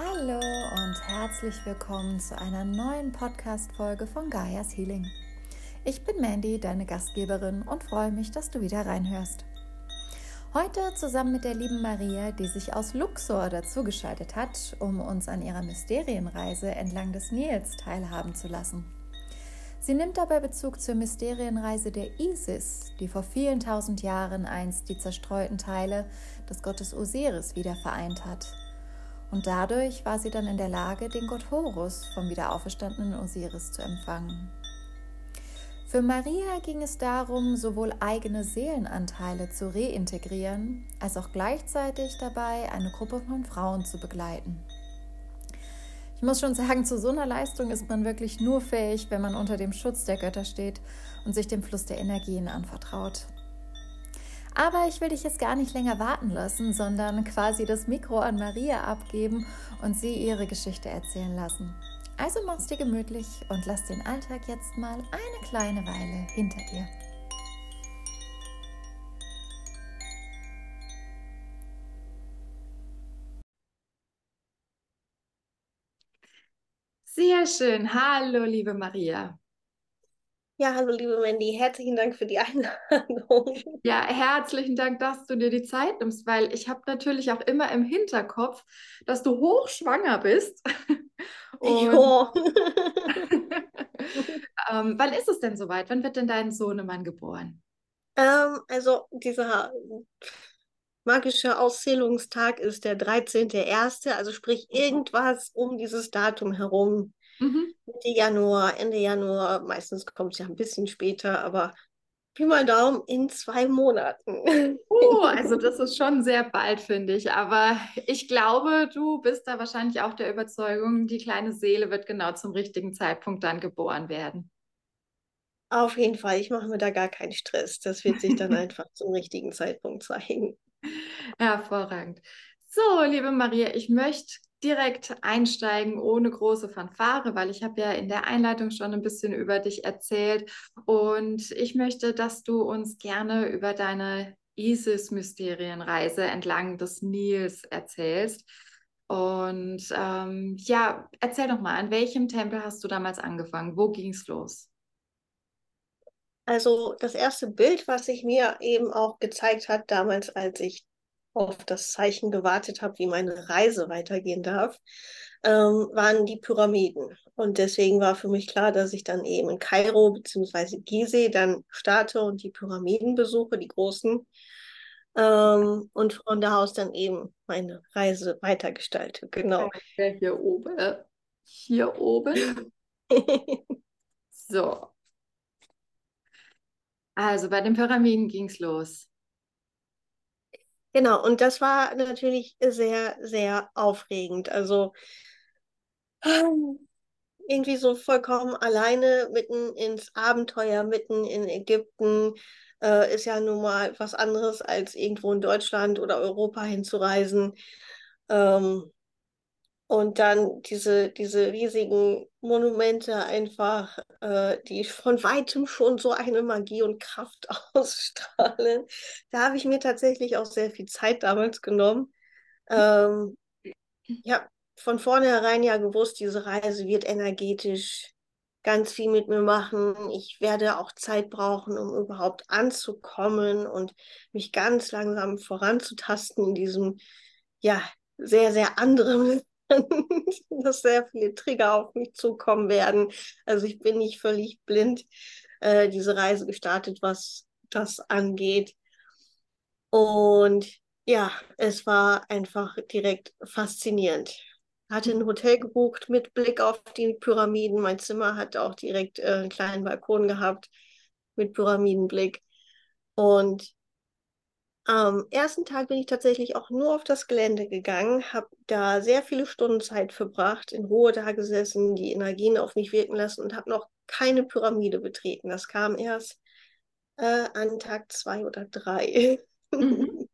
Hallo und herzlich willkommen zu einer neuen Podcast-Folge von Gaias Healing. Ich bin Mandy, deine Gastgeberin, und freue mich, dass du wieder reinhörst. Heute zusammen mit der lieben Maria, die sich aus Luxor dazugeschaltet hat, um uns an ihrer Mysterienreise entlang des Nils teilhaben zu lassen. Sie nimmt dabei Bezug zur Mysterienreise der Isis, die vor vielen tausend Jahren einst die zerstreuten Teile des Gottes Osiris wieder vereint hat und dadurch war sie dann in der Lage, den Gott Horus vom wiederauferstandenen Osiris zu empfangen. Für Maria ging es darum, sowohl eigene Seelenanteile zu reintegrieren, als auch gleichzeitig dabei eine Gruppe von Frauen zu begleiten. Ich muss schon sagen, zu so einer Leistung ist man wirklich nur fähig, wenn man unter dem Schutz der Götter steht und sich dem Fluss der Energien anvertraut. Aber ich will dich jetzt gar nicht länger warten lassen, sondern quasi das Mikro an Maria abgeben und sie ihre Geschichte erzählen lassen. Also mach's dir gemütlich und lass den Alltag jetzt mal eine kleine Weile hinter dir. Sehr schön. Hallo, liebe Maria. Ja, hallo liebe Mandy, herzlichen Dank für die Einladung. Ja, herzlichen Dank, dass du dir die Zeit nimmst, weil ich habe natürlich auch immer im Hinterkopf, dass du hochschwanger bist. Und, ähm, wann ist es denn soweit? Wann wird denn dein Sohnemann geboren? Ähm, also dieser magische Auszählungstag ist der 13.01., also sprich mhm. irgendwas um dieses Datum herum. Mhm. Mitte Januar, Ende Januar, meistens kommt es ja ein bisschen später, aber Pi mal Daumen in zwei Monaten. Oh, also das ist schon sehr bald, finde ich. Aber ich glaube, du bist da wahrscheinlich auch der Überzeugung, die kleine Seele wird genau zum richtigen Zeitpunkt dann geboren werden. Auf jeden Fall, ich mache mir da gar keinen Stress. Das wird sich dann einfach zum richtigen Zeitpunkt zeigen. Hervorragend. So, liebe Maria, ich möchte direkt einsteigen ohne große Fanfare, weil ich habe ja in der Einleitung schon ein bisschen über dich erzählt und ich möchte, dass du uns gerne über deine ISIS-Mysterienreise entlang des Nils erzählst. Und ähm, ja, erzähl doch mal, an welchem Tempel hast du damals angefangen? Wo ging es los? Also das erste Bild, was sich mir eben auch gezeigt hat, damals, als ich auf das Zeichen gewartet habe, wie meine Reise weitergehen darf, ähm, waren die Pyramiden. Und deswegen war für mich klar, dass ich dann eben in Kairo bzw. Gizeh dann starte und die Pyramiden besuche, die großen. Ähm, und von da aus dann eben meine Reise weitergestalte. Genau. Hier oben. Hier oben. so. Also bei den Pyramiden ging es los. Genau, und das war natürlich sehr, sehr aufregend. Also irgendwie so vollkommen alleine mitten ins Abenteuer, mitten in Ägypten, äh, ist ja nun mal was anderes, als irgendwo in Deutschland oder Europa hinzureisen. Ähm, und dann diese, diese riesigen Monumente einfach, äh, die von weitem schon so eine Magie und Kraft ausstrahlen. Da habe ich mir tatsächlich auch sehr viel Zeit damals genommen. Ähm, ja, von vornherein ja gewusst, diese Reise wird energetisch ganz viel mit mir machen. Ich werde auch Zeit brauchen, um überhaupt anzukommen und mich ganz langsam voranzutasten in diesem, ja, sehr, sehr anderen dass sehr viele Trigger auf mich zukommen werden. Also ich bin nicht völlig blind äh, diese Reise gestartet, was das angeht. Und ja, es war einfach direkt faszinierend. Hatte ein Hotel gebucht mit Blick auf die Pyramiden. Mein Zimmer hatte auch direkt äh, einen kleinen Balkon gehabt mit Pyramidenblick. Und am ersten Tag bin ich tatsächlich auch nur auf das Gelände gegangen, habe da sehr viele Stunden Zeit verbracht, in Ruhe da gesessen, die Energien auf mich wirken lassen und habe noch keine Pyramide betreten. Das kam erst äh, an Tag zwei oder drei. Mhm.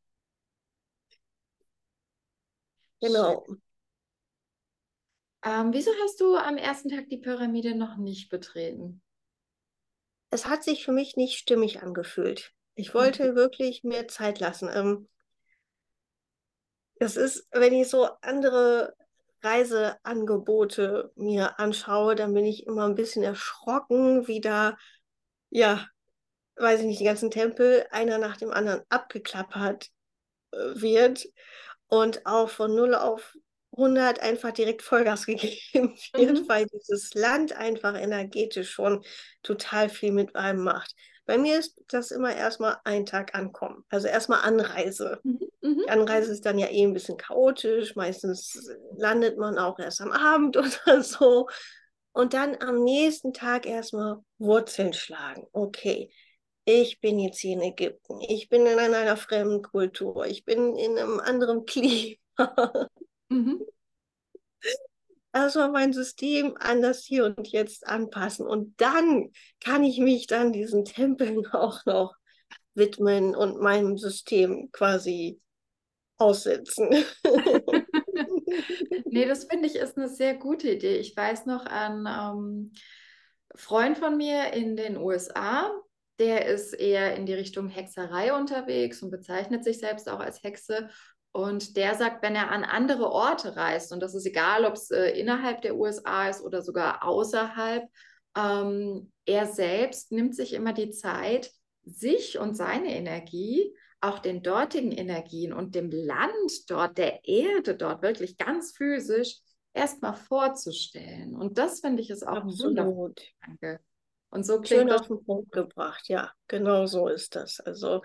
genau. Ähm, wieso hast du am ersten Tag die Pyramide noch nicht betreten? Es hat sich für mich nicht stimmig angefühlt. Ich wollte mhm. wirklich mehr Zeit lassen. Ähm, das ist, wenn ich so andere Reiseangebote mir anschaue, dann bin ich immer ein bisschen erschrocken, wie da, ja, weiß ich nicht, die ganzen Tempel einer nach dem anderen abgeklappert äh, wird und auch von 0 auf 100 einfach direkt Vollgas gegeben wird, mhm. weil dieses Land einfach energetisch schon total viel mit einem macht. Bei mir ist das immer erstmal ein Tag ankommen, also erstmal Anreise. Mhm. mhm. Die Anreise ist dann ja eh ein bisschen chaotisch, meistens landet man auch erst am Abend oder so. Und dann am nächsten Tag erstmal Wurzeln schlagen. Okay, ich bin jetzt hier in Ägypten, ich bin in einer fremden Kultur, ich bin in einem anderen Klima. Mhm. Also mein System an das Hier und Jetzt anpassen. Und dann kann ich mich dann diesen Tempeln auch noch widmen und meinem System quasi aussetzen. nee, das finde ich ist eine sehr gute Idee. Ich weiß noch an ähm, Freund von mir in den USA, der ist eher in die Richtung Hexerei unterwegs und bezeichnet sich selbst auch als Hexe. Und der sagt, wenn er an andere Orte reist, und das ist egal, ob es äh, innerhalb der USA ist oder sogar außerhalb, ähm, er selbst nimmt sich immer die Zeit, sich und seine Energie, auch den dortigen Energien und dem Land dort, der Erde dort wirklich ganz physisch erstmal vorzustellen. Und das finde ich ist auch Absolut. ein wundervoller Gedanke. Und so klingt Schön auf den Punkt gebracht, ja, genau so ist das. Also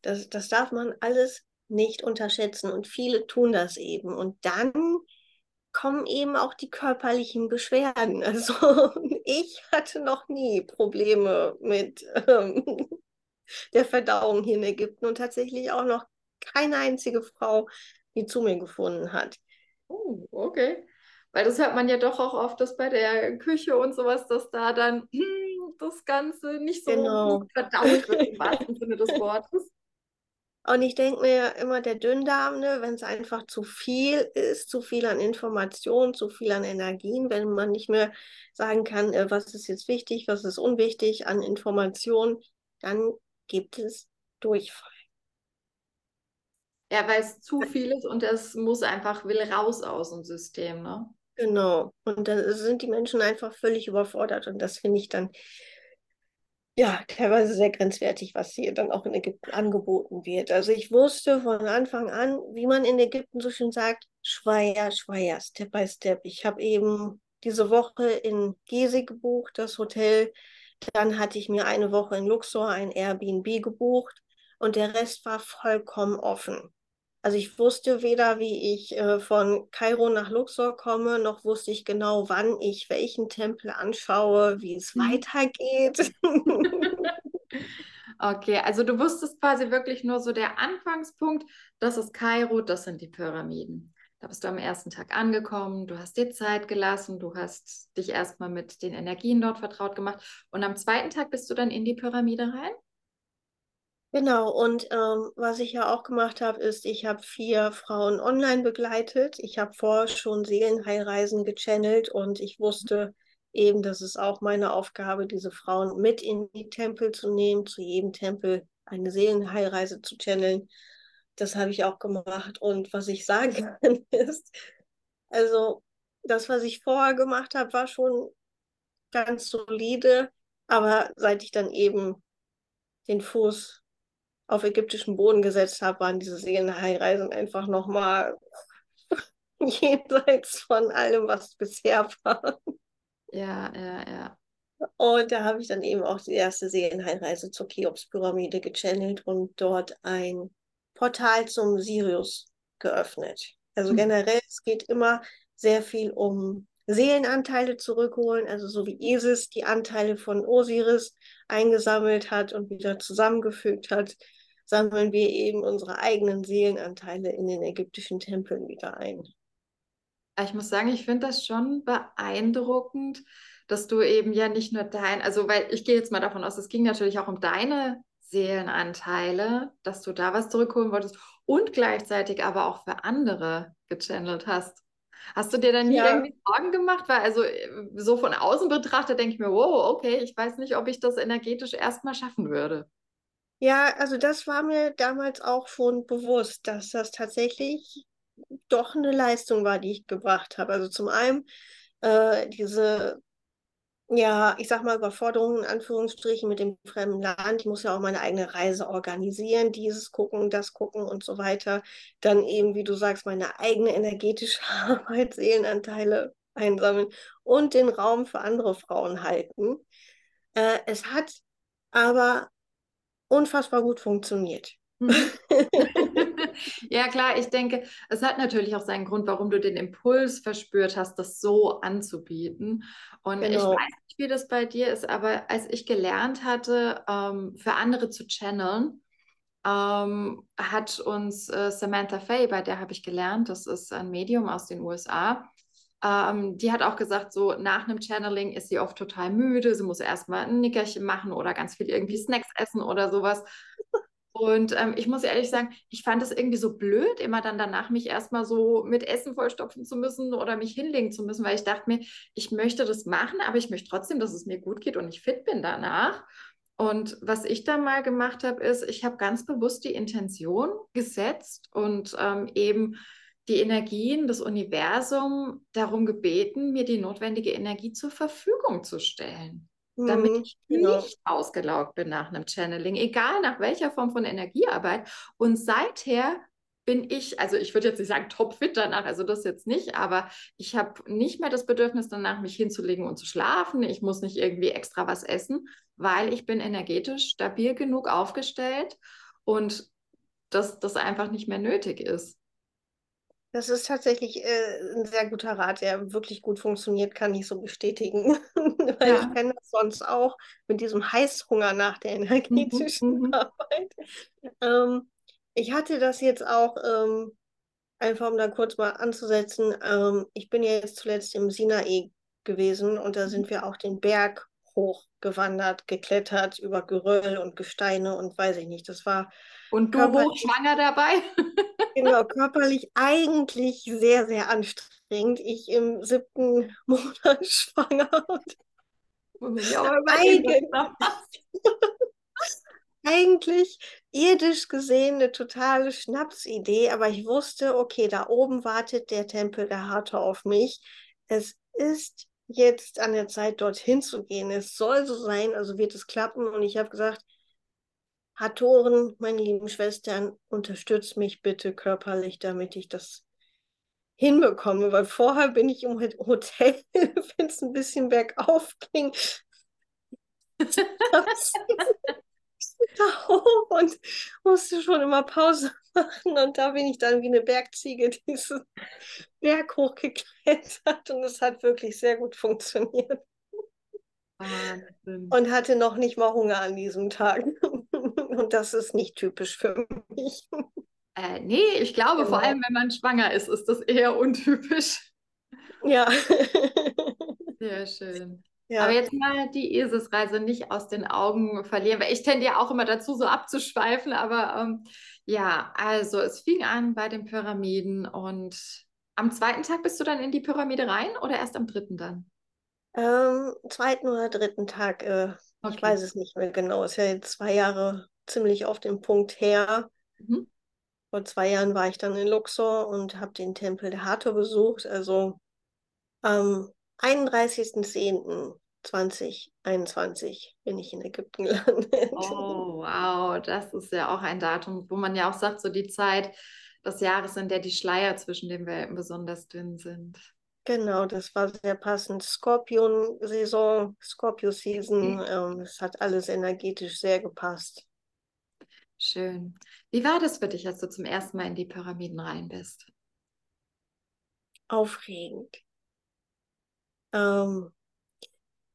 das, das darf man alles nicht unterschätzen und viele tun das eben. Und dann kommen eben auch die körperlichen Beschwerden. Also ich hatte noch nie Probleme mit ähm, der Verdauung hier in Ägypten und tatsächlich auch noch keine einzige Frau, die zu mir gefunden hat. Oh, okay. Weil das hört man ja doch auch oft, dass bei der Küche und sowas, dass da dann hm, das Ganze nicht so genau. verdaut wird im wahrsten Sinne des Wortes. Und ich denke mir immer, der Dünndarm, ne, wenn es einfach zu viel ist, zu viel an Informationen, zu viel an Energien, wenn man nicht mehr sagen kann, äh, was ist jetzt wichtig, was ist unwichtig an Informationen, dann gibt es Durchfall. Ja, weil es zu viel ist und es muss einfach, will raus aus dem System, ne? Genau. Und dann sind die Menschen einfach völlig überfordert und das finde ich dann ja, teilweise sehr grenzwertig, was hier dann auch in Ägypten angeboten wird. Also ich wusste von Anfang an, wie man in Ägypten so schön sagt, Schweier, Schweier, Step by Step. Ich habe eben diese Woche in Gezi gebucht, das Hotel. Dann hatte ich mir eine Woche in Luxor ein Airbnb gebucht und der Rest war vollkommen offen. Also ich wusste weder, wie ich äh, von Kairo nach Luxor komme, noch wusste ich genau, wann ich welchen Tempel anschaue, wie es mhm. weitergeht. okay, also du wusstest quasi wirklich nur so der Anfangspunkt, das ist Kairo, das sind die Pyramiden. Da bist du am ersten Tag angekommen, du hast dir Zeit gelassen, du hast dich erstmal mit den Energien dort vertraut gemacht und am zweiten Tag bist du dann in die Pyramide rein? Genau, und ähm, was ich ja auch gemacht habe, ist, ich habe vier Frauen online begleitet. Ich habe vorher schon Seelenheilreisen gechannelt und ich wusste eben, das ist auch meine Aufgabe, diese Frauen mit in die Tempel zu nehmen, zu jedem Tempel eine Seelenheilreise zu channeln. Das habe ich auch gemacht. Und was ich sagen kann, ist, also das, was ich vorher gemacht habe, war schon ganz solide. Aber seit ich dann eben den Fuß auf ägyptischen Boden gesetzt habe, waren diese Seelenheilreisen einfach nochmal jenseits von allem, was bisher war. Ja, ja, ja. Und da habe ich dann eben auch die erste Seelenheilreise zur Cheops-Pyramide gechannelt und dort ein Portal zum Sirius geöffnet. Also mhm. generell, es geht immer sehr viel um Seelenanteile zurückholen, also so wie Isis die Anteile von Osiris eingesammelt hat und wieder zusammengefügt hat, sammeln wir eben unsere eigenen Seelenanteile in den ägyptischen Tempeln wieder ein. Ich muss sagen, ich finde das schon beeindruckend, dass du eben ja nicht nur dein, also weil ich gehe jetzt mal davon aus, es ging natürlich auch um deine Seelenanteile, dass du da was zurückholen wolltest und gleichzeitig aber auch für andere gechannelt hast. Hast du dir dann nie ja. irgendwie Sorgen gemacht? Weil also so von außen betrachtet denke ich mir, wow, okay, ich weiß nicht, ob ich das energetisch erstmal schaffen würde. Ja, also das war mir damals auch schon bewusst, dass das tatsächlich doch eine Leistung war, die ich gebracht habe. Also zum einen äh, diese ja, ich sag mal, Überforderungen in Anführungsstrichen mit dem fremden Land. Ich muss ja auch meine eigene Reise organisieren, dieses gucken, das gucken und so weiter. Dann eben, wie du sagst, meine eigene energetische Arbeit, Seelenanteile einsammeln und den Raum für andere Frauen halten. Äh, es hat aber unfassbar gut funktioniert. Mhm. ja, klar, ich denke, es hat natürlich auch seinen Grund, warum du den Impuls verspürt hast, das so anzubieten. Und genau. ich weiß nicht, wie das bei dir ist, aber als ich gelernt hatte, ähm, für andere zu channeln, ähm, hat uns äh, Samantha Fay, bei der habe ich gelernt, das ist ein Medium aus den USA, ähm, die hat auch gesagt, so nach einem Channeling ist sie oft total müde, sie muss erstmal ein Nickerchen machen oder ganz viel irgendwie Snacks essen oder sowas. Und ähm, ich muss ehrlich sagen, ich fand es irgendwie so blöd, immer dann danach mich erstmal so mit Essen vollstopfen zu müssen oder mich hinlegen zu müssen, weil ich dachte mir, ich möchte das machen, aber ich möchte trotzdem, dass es mir gut geht und ich fit bin danach. Und was ich dann mal gemacht habe, ist, ich habe ganz bewusst die Intention gesetzt und ähm, eben die Energien, das Universum darum gebeten, mir die notwendige Energie zur Verfügung zu stellen damit mhm, ich genau. nicht ausgelaugt bin nach einem Channeling, egal nach welcher Form von Energiearbeit. Und seither bin ich, also ich würde jetzt nicht sagen topfit danach, also das jetzt nicht, aber ich habe nicht mehr das Bedürfnis danach, mich hinzulegen und zu schlafen. Ich muss nicht irgendwie extra was essen, weil ich bin energetisch stabil genug aufgestellt und dass das einfach nicht mehr nötig ist. Das ist tatsächlich äh, ein sehr guter Rat, der wirklich gut funktioniert, kann ich so bestätigen. Weil ja. ich kenne das sonst auch mit diesem Heißhunger nach der mhm, energetischen mhm. Arbeit. Ähm, ich hatte das jetzt auch, ähm, einfach um da kurz mal anzusetzen, ähm, ich bin ja jetzt zuletzt im Sinai gewesen und da sind mhm. wir auch den Berg hochgewandert, geklettert über Geröll und Gesteine und weiß ich nicht. Das war. Und du hochschwanger dabei? Genau, körperlich eigentlich sehr, sehr anstrengend. Ich im siebten Monat schwanger. Und eigentlich, eigentlich irdisch gesehen eine totale Schnapsidee, aber ich wusste, okay, da oben wartet der Tempel der Harte auf mich. Es ist jetzt an der Zeit, dorthin zu gehen. Es soll so sein, also wird es klappen. Und ich habe gesagt, Hatoren, meine lieben Schwestern, unterstützt mich bitte körperlich, damit ich das hinbekomme, weil vorher bin ich im Hotel, wenn es ein bisschen bergauf ging, da hoch und musste schon immer Pause machen und da bin ich dann wie eine Bergziege diesen Berg hochgeklettert und es hat wirklich sehr gut funktioniert. Wahnsinn. Und hatte noch nicht mal Hunger an diesem Tag. Und das ist nicht typisch für mich. Äh, nee, ich glaube, genau. vor allem, wenn man schwanger ist, ist das eher untypisch. Ja. Sehr schön. Ja. Aber jetzt mal die Eselsreise nicht aus den Augen verlieren, weil ich tendiere auch immer dazu, so abzuschweifen. Aber ähm, ja, also es fing an bei den Pyramiden und am zweiten Tag bist du dann in die Pyramide rein oder erst am dritten dann? Ähm, zweiten oder dritten Tag, äh, okay. ich weiß es nicht mehr genau. Ist ja jetzt zwei Jahre ziemlich auf den Punkt her. Mhm. Vor zwei Jahren war ich dann in Luxor und habe den Tempel der Hathor besucht. Also am 31.10.2021 bin ich in Ägypten gelandet. Oh, wow, das ist ja auch ein Datum, wo man ja auch sagt, so die Zeit des Jahres, in der die Schleier zwischen den Welten besonders dünn sind. Genau, das war sehr passend. Skorpion-Saison, Scorpio-Season, mhm. ähm, es hat alles energetisch sehr gepasst. Schön. Wie war das für dich, als du zum ersten Mal in die Pyramiden rein bist? Aufregend. Ähm,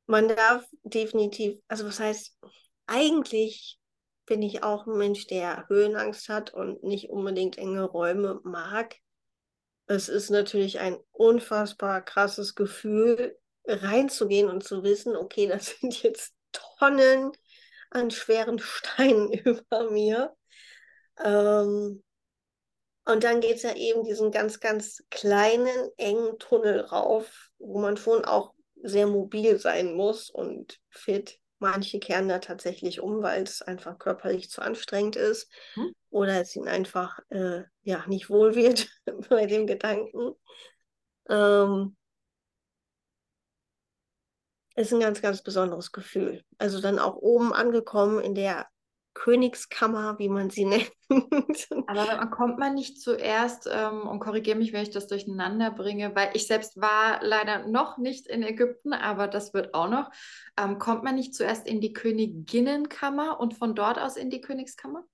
man darf definitiv, also was heißt, eigentlich bin ich auch ein Mensch, der Höhenangst hat und nicht unbedingt enge Räume mag es ist natürlich ein unfassbar krasses Gefühl, reinzugehen und zu wissen, okay, das sind jetzt Tonnen an schweren Steinen über mir. Ähm, und dann geht es ja eben diesen ganz, ganz kleinen, engen Tunnel rauf, wo man schon auch sehr mobil sein muss und fit. Manche kehren da tatsächlich um, weil es einfach körperlich zu anstrengend ist Hm? oder es ihnen einfach äh, ja, nicht wohl wird bei dem Gedanken. Ähm, ist ein ganz, ganz besonderes Gefühl. Also dann auch oben angekommen in der Königskammer, wie man sie nennt. Aber kommt man nicht zuerst, ähm, und korrigiere mich, wenn ich das durcheinander bringe, weil ich selbst war leider noch nicht in Ägypten, aber das wird auch noch. Ähm, kommt man nicht zuerst in die Königinnenkammer und von dort aus in die Königskammer?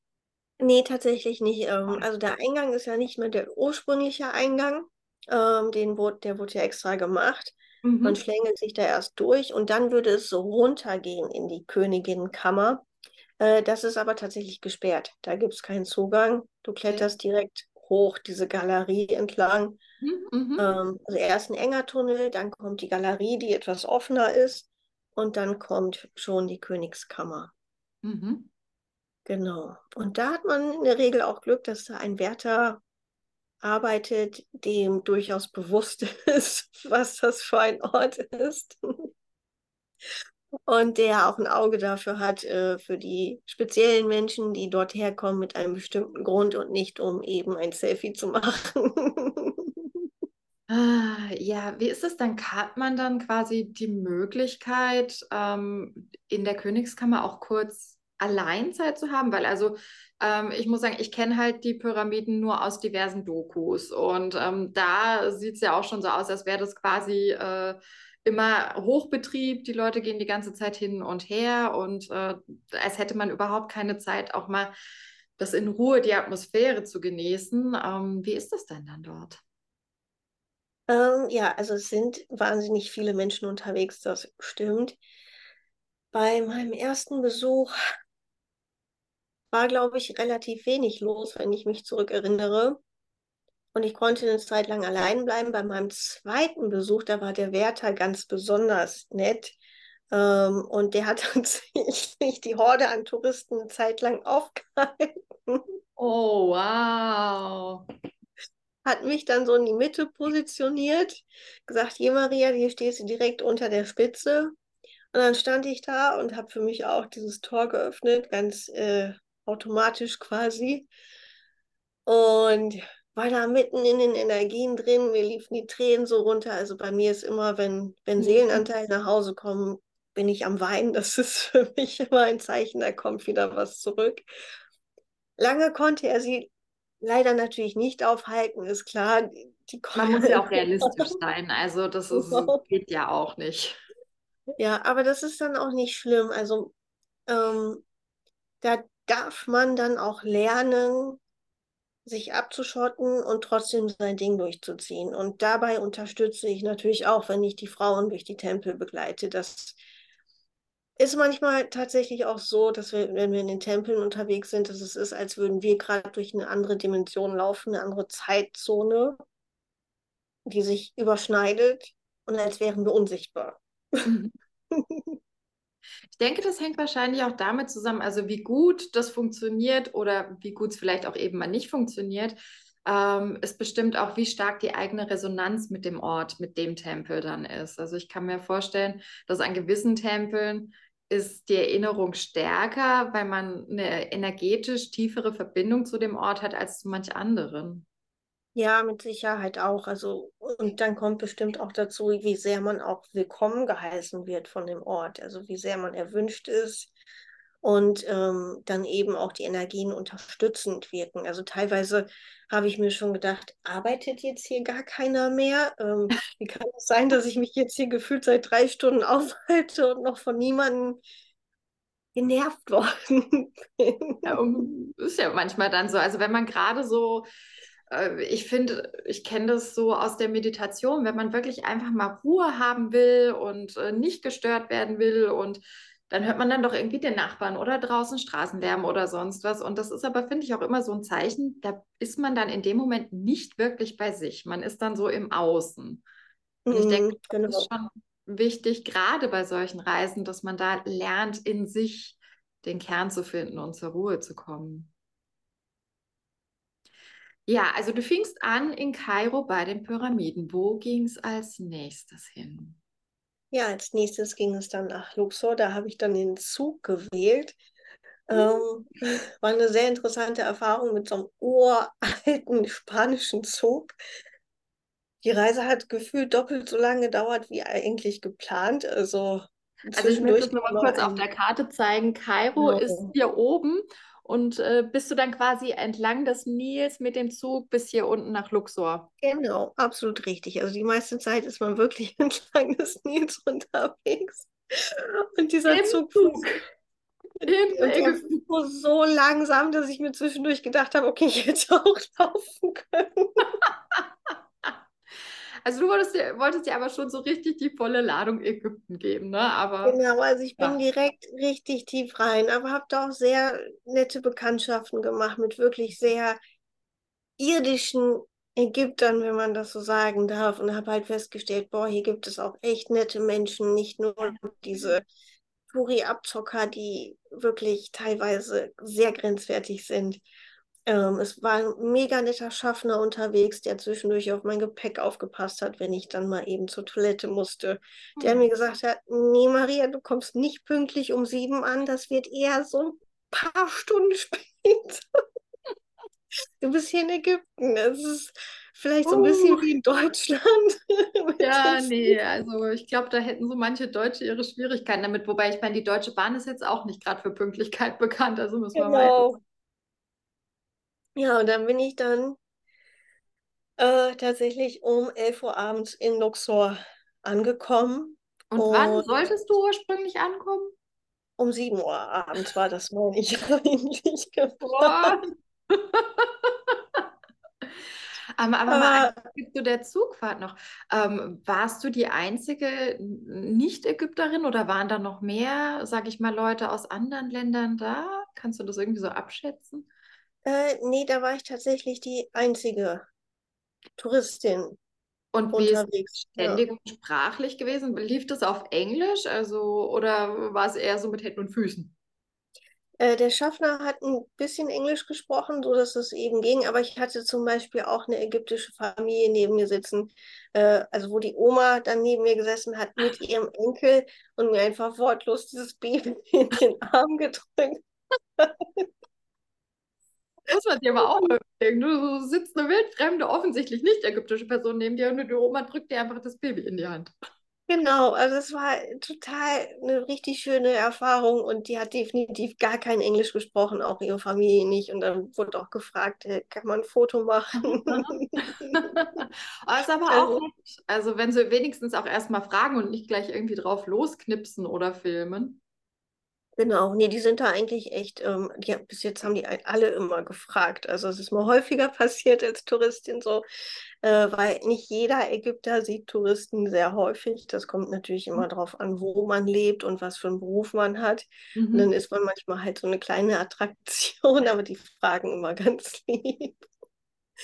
Nee, tatsächlich nicht. Ähm, also der Eingang ist ja nicht mehr der ursprüngliche Eingang. Ähm, den wurde, der wurde ja extra gemacht. Man Mhm. schlängelt sich da erst durch und dann würde es so runtergehen in die Königinnenkammer. Äh, das ist aber tatsächlich gesperrt. Da gibt es keinen Zugang. Du kletterst direkt hoch diese Galerie entlang. Mhm. Mhm. Ähm, also erst ein enger Tunnel, dann kommt die Galerie, die etwas offener ist, und dann kommt schon die Königskammer. Mhm. Genau. Und da hat man in der Regel auch Glück, dass da ein Wärter arbeitet, dem durchaus bewusst ist, was das für ein Ort ist. Und der auch ein Auge dafür hat, äh, für die speziellen Menschen, die dort herkommen mit einem bestimmten Grund und nicht um eben ein Selfie zu machen. Ah, ja, wie ist es dann? Hat man dann quasi die Möglichkeit, ähm, in der Königskammer auch kurz Alleinzeit zu haben? Weil also ähm, ich muss sagen, ich kenne halt die Pyramiden nur aus diversen Dokus und ähm, da sieht es ja auch schon so aus, als wäre das quasi äh, immer Hochbetrieb. Die Leute gehen die ganze Zeit hin und her und äh, als hätte man überhaupt keine Zeit, auch mal das in Ruhe, die Atmosphäre zu genießen. Ähm, wie ist das denn dann dort? Ähm, ja, also es sind wahnsinnig viele Menschen unterwegs, das stimmt. Bei meinem ersten Besuch war, glaube ich, relativ wenig los, wenn ich mich zurückerinnere. Und ich konnte eine Zeit lang allein bleiben. Bei meinem zweiten Besuch, da war der Wärter ganz besonders nett. Ähm, und der hat tatsächlich die Horde an Touristen eine Zeit lang aufgehalten. Oh, wow. Hat mich dann so in die Mitte positioniert, gesagt, hier Maria, hier stehst du direkt unter der Spitze. Und dann stand ich da und habe für mich auch dieses Tor geöffnet, ganz äh, automatisch quasi. Und war da mitten in den Energien drin, mir liefen die Tränen so runter. Also bei mir ist immer, wenn, wenn Mhm. Seelenanteile nach Hause kommen, bin ich am Weinen. Das ist für mich immer ein Zeichen, da kommt wieder was zurück. Lange konnte er sie leider natürlich nicht aufhalten, ist klar. Man muss ja auch realistisch sein. Also das ist, geht ja auch nicht. Ja, aber das ist dann auch nicht schlimm. Also ähm, da darf man dann auch lernen, sich abzuschotten und trotzdem sein Ding durchzuziehen. Und dabei unterstütze ich natürlich auch, wenn ich die Frauen durch die Tempel begleite. Das ist manchmal tatsächlich auch so, dass wir, wenn wir in den Tempeln unterwegs sind, dass es ist, als würden wir gerade durch eine andere Dimension laufen, eine andere Zeitzone, die sich überschneidet und als wären wir unsichtbar. Ich denke, das hängt wahrscheinlich auch damit zusammen, also wie gut das funktioniert oder wie gut es vielleicht auch eben mal nicht funktioniert, ähm, ist bestimmt auch, wie stark die eigene Resonanz mit dem Ort, mit dem Tempel dann ist. Also ich kann mir vorstellen, dass an gewissen Tempeln ist die Erinnerung stärker, weil man eine energetisch tiefere Verbindung zu dem Ort hat als zu manch anderen. Ja, mit Sicherheit auch. Also, und dann kommt bestimmt auch dazu, wie sehr man auch willkommen geheißen wird von dem Ort. Also, wie sehr man erwünscht ist und ähm, dann eben auch die Energien unterstützend wirken. Also, teilweise habe ich mir schon gedacht, arbeitet jetzt hier gar keiner mehr? Ähm, wie kann es sein, dass ich mich jetzt hier gefühlt seit drei Stunden aufhalte und noch von niemandem genervt worden bin? Ja, ist ja manchmal dann so. Also wenn man gerade so, ich finde, ich kenne das so aus der Meditation, wenn man wirklich einfach mal Ruhe haben will und äh, nicht gestört werden will und dann hört man dann doch irgendwie den Nachbarn oder draußen Straßenlärm oder sonst was. Und das ist aber, finde ich, auch immer so ein Zeichen, da ist man dann in dem Moment nicht wirklich bei sich. Man ist dann so im Außen. Und ich denke, Mhm, das ist genau. schon wichtig, gerade bei solchen Reisen, dass man da lernt, in sich den Kern zu finden und zur Ruhe zu kommen. Ja, also du fingst an in Kairo bei den Pyramiden. Wo ging es als nächstes hin? ja, als nächstes ging es dann nach Luxor. Da habe ich dann den Zug gewählt. Mhm. Ähm, war eine sehr interessante Erfahrung mit so einem uralten spanischen Zug. Die Reise hat gefühlt doppelt so lange gedauert wie eigentlich geplant. Also Also ich möchte es nur mal kurz auf der Karte zeigen. Kairo ist Genau. hier oben und äh, bist du dann quasi entlang des Nils mit dem Zug bis hier unten nach Luxor. Genau, absolut richtig. Also die meiste Zeit ist man wirklich entlang des Nils unterwegs. Und dieser Im Zug Zug. Ägypten. fuhr so langsam, dass ich mir zwischendurch gedacht habe, okay, ich hätte auch laufen können. Also du wolltest dir, wolltest dir aber schon so richtig die volle Ladung Ägypten geben, ne? Aber Genau, also ich bin ja. direkt richtig tief rein, aber habe da auch sehr nette Bekanntschaften gemacht mit wirklich sehr irdischen Ägyptern, wenn man das so sagen darf. Und habe halt festgestellt, boah, hier gibt es auch echt nette Menschen, nicht nur diese Touri-Abzocker, die wirklich teilweise sehr grenzwertig sind. Ähm, es war ein mega netter Schaffner unterwegs, der zwischendurch auf mein Gepäck aufgepasst hat, wenn ich dann mal eben zur Toilette musste. Der Hm. mir gesagt hat, nee, Maria, du kommst nicht pünktlich um sieben an, das wird eher so ein paar Stunden später. Du bist hier in Ägypten. Es ist vielleicht so ein bisschen Uh. wie in Deutschland. Ja, nee, also ich glaube, da hätten so manche Deutsche ihre Schwierigkeiten damit. Wobei ich meine, die Deutsche Bahn ist jetzt auch nicht gerade für Pünktlichkeit bekannt, also müssen wir mal. Ja, und dann bin ich dann äh, tatsächlich um 11 Uhr abends in Luxor angekommen. Und wann Und solltest du ursprünglich ankommen? um 7 Uhr abends war das, meine ich, eigentlich geplant. Ähm, aber mal Äh, zu der Zugfahrt noch. Ähm, warst du die einzige Nicht-Ägypterin oder waren da noch mehr, sag ich mal, Leute aus anderen Ländern da? Kannst du das irgendwie so abschätzen? Äh, nee, da war ich tatsächlich die einzige Touristin Und wie ist unterwegs. Ja. ständig und sprachlich gewesen? Lief das auf Englisch, also oder war es eher so mit Händen und Füßen? Äh, der Schaffner hat ein bisschen Englisch gesprochen, so dass es eben ging, aber ich hatte zum Beispiel auch eine ägyptische Familie neben mir sitzen, äh, also wo die Oma dann neben mir gesessen hat mit ihrem Enkel und mir einfach wortlos dieses Baby in den Arm gedrückt. Muss man dir aber auch überlegen. Du sitzt eine wildfremde, offensichtlich nicht ägyptische Person neben dir und die Oma drückt dir einfach das Baby in die Hand. Genau, also es war total eine richtig schöne Erfahrung und die hat definitiv gar kein Englisch gesprochen, auch ihre Familie nicht. Und dann wurde auch gefragt, kann man ein Foto machen? Aber ist aber Also- auch nett. Also wenn sie wenigstens auch erstmal fragen und nicht gleich irgendwie drauf losknipsen oder filmen. Genau, nee, die sind da eigentlich echt, ähm, die, bis jetzt haben die alle immer gefragt. Also es ist mir häufiger passiert als Touristin so, äh, weil nicht jeder Ägypter sieht Touristen sehr häufig. Das kommt natürlich immer darauf an, wo man lebt und was für einen Beruf man hat. Und dann Mhm. ist man manchmal halt so eine kleine Attraktion, aber die fragen immer ganz lieb.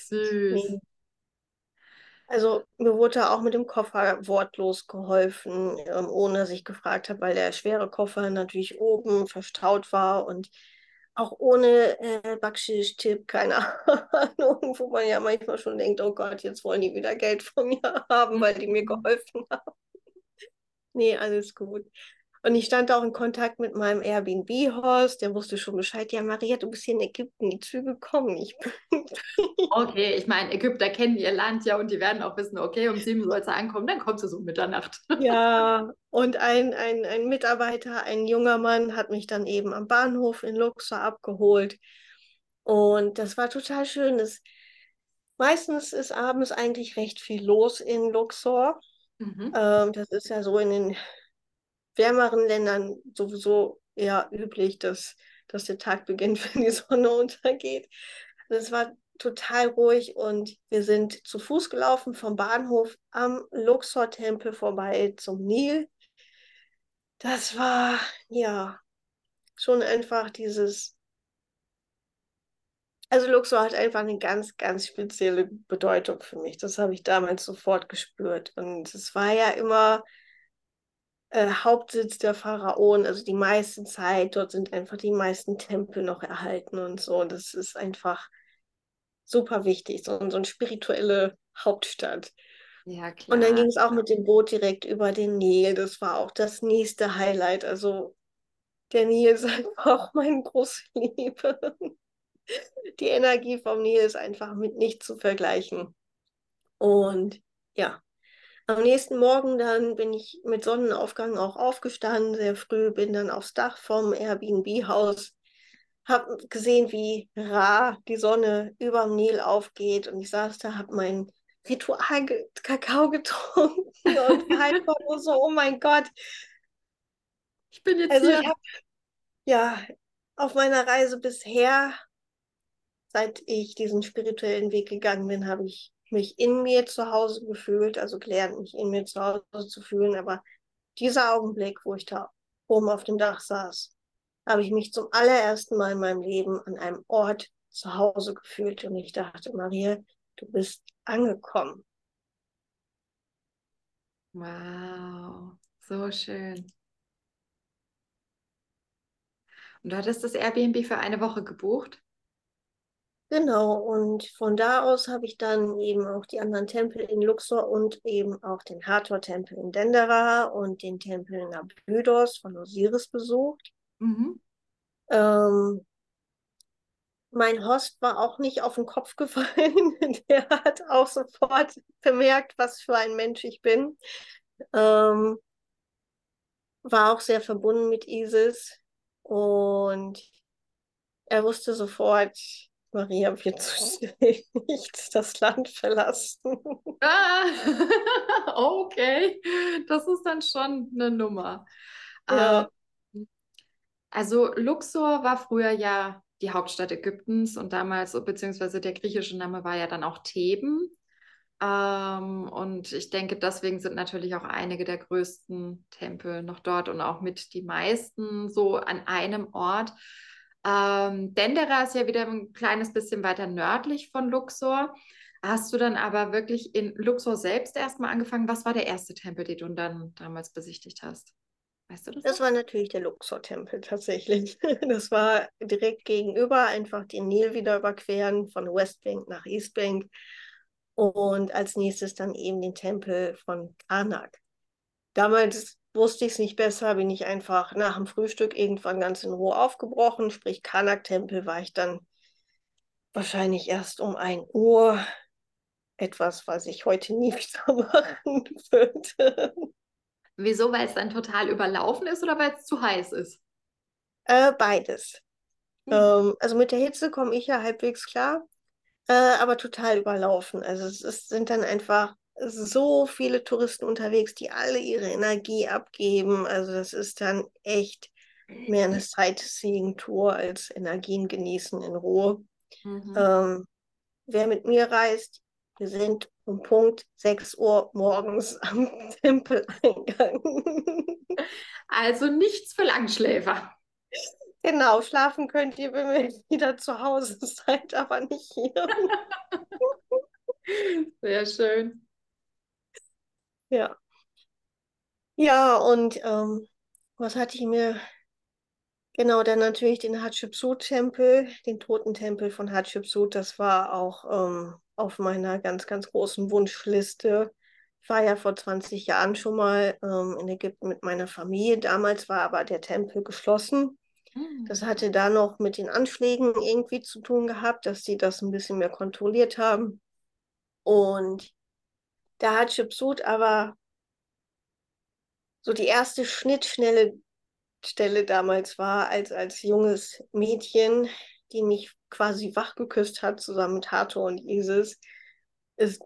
Süß. Nee. Also mir wurde auch mit dem Koffer wortlos geholfen, ähm, ohne dass ich gefragt habe, weil der schwere Koffer natürlich oben verstaut war und auch ohne äh, Backschisch-Tipp, keine Ahnung, wo man ja manchmal schon denkt, oh Gott, jetzt wollen die wieder Geld von mir haben, weil die mir Mhm. geholfen haben. Nee, alles gut. Und ich stand auch in Kontakt mit meinem Airbnb-Host, der wusste schon Bescheid. Ja, Maria, du bist hier in Ägypten, die Züge kommen nicht. Okay, ich meine, Ägypter kennen ihr Land ja und die werden auch wissen, okay, um sieben soll es ankommen, dann kommt sie so um Mitternacht. Ja, und ein, ein, ein Mitarbeiter, ein junger Mann, hat mich dann eben am Bahnhof in Luxor abgeholt. Und das war total schön. Es, meistens ist abends eigentlich recht viel los in Luxor. Mhm. Ähm, das ist ja so in den wärmeren Ländern sowieso eher üblich, dass, dass der Tag beginnt, wenn die Sonne untergeht. Es war total ruhig und wir sind zu Fuß gelaufen vom Bahnhof am Luxor-Tempel vorbei zum Nil. Das war ja schon einfach dieses. Also Luxor hat einfach eine ganz, ganz spezielle Bedeutung für mich. Das habe ich damals sofort gespürt. Und es war ja immer äh, Hauptsitz der Pharaonen, also die meiste Zeit. Dort sind einfach die meisten Tempel noch erhalten und so. Und das ist einfach super wichtig, so, so eine spirituelle Hauptstadt. Ja, klar. Und dann ging es auch mit dem Boot direkt über den Nil. Das war auch das nächste Highlight. Also der Nil ist einfach auch meine große Liebe. Die Energie vom Nil ist einfach mit nichts zu vergleichen. Und ja, am nächsten Morgen dann bin ich mit Sonnenaufgang auch aufgestanden, sehr früh, bin dann aufs Dach vom Airbnb-Haus, habe gesehen, wie rar die Sonne über dem Nil aufgeht und ich saß da, habe mein Ritual Kakao getrunken und war einfach nur so, oh mein Gott. Ich bin jetzt also hier. Ich hab, ja, auf meiner Reise bisher, seit ich diesen spirituellen Weg gegangen bin, habe ich mich in mir zu Hause gefühlt, also gelernt, mich in mir zu Hause zu fühlen. Aber dieser Augenblick, wo ich da oben auf dem Dach saß, habe ich mich zum allerersten Mal in meinem Leben an einem Ort zu Hause gefühlt. Und ich dachte, Maria, du bist angekommen. Wow, so schön. Und du hattest das Airbnb für eine Woche gebucht? Genau, und von da aus habe ich dann eben auch die anderen Tempel in Luxor und eben auch den Hathor-Tempel in Dendera und den Tempel in Abydos von Osiris besucht. Mhm. Ähm, mein Host war auch nicht auf den Kopf gefallen. Der hat auch sofort bemerkt, was für ein Mensch ich bin. Ähm, war auch sehr verbunden mit Isis und er wusste sofort, Maria wird so nicht das Land verlassen. Ah, okay, das ist dann schon eine Nummer. Ja. Ähm, also Luxor war früher ja die Hauptstadt Ägyptens und damals, beziehungsweise der griechische Name war ja dann auch Theben. Ähm, und ich denke, deswegen sind natürlich auch einige der größten Tempel noch dort und auch mit die meisten so an einem Ort. Ähm, Dendera ist ja wieder ein kleines bisschen weiter nördlich von Luxor. Hast du dann aber wirklich in Luxor selbst erstmal angefangen? Was war der erste Tempel, den du dann damals besichtigt hast? Weißt du das? Das war natürlich der Luxor-Tempel tatsächlich. Das war direkt gegenüber, einfach den Nil wieder überqueren von Westbank nach Eastbank und als nächstes dann eben den Tempel von Karnak. Damals wusste ich es nicht besser, bin ich einfach nach dem Frühstück irgendwann ganz in Ruhe aufgebrochen. Sprich, Karnak-Tempel war ich dann wahrscheinlich erst um 1 Uhr. Etwas, was ich heute nie wieder machen würde. Wieso? Weil es dann total überlaufen ist oder weil es zu heiß ist? Äh, beides. Hm. Ähm, also mit der Hitze komme ich ja halbwegs klar, äh, aber total überlaufen. Also es ist, sind dann einfach so viele Touristen unterwegs, die alle ihre Energie abgeben. Also das ist dann echt mehr eine Sightseeing-Tour als Energien genießen in Ruhe. Mhm. Ähm, wer mit mir reist, wir sind um Punkt 6 Uhr morgens am Tempeleingang. Also nichts für Langschläfer. Genau, schlafen könnt ihr, wenn ihr wieder zu Hause seid, aber nicht hier. Sehr schön. Ja. Ja, und ähm, was hatte ich mir Genau, dann natürlich den Hatschepsut-Tempel, den Totentempel von Hatschepsut. Das war auch ähm, auf meiner ganz, ganz großen Wunschliste. Ich war ja vor 20 Jahren schon mal ähm, in Ägypten mit meiner Familie. Damals war aber der Tempel geschlossen. Das hm. hatte da noch mit den Anschlägen irgendwie zu tun gehabt, dass sie das ein bisschen mehr kontrolliert haben. Und da hat Hatschepsut aber so die erste Schnittschnelle Stelle damals war, als als junges Mädchen, die mich quasi wachgeküsst hat, zusammen mit Hathor und Isis, ist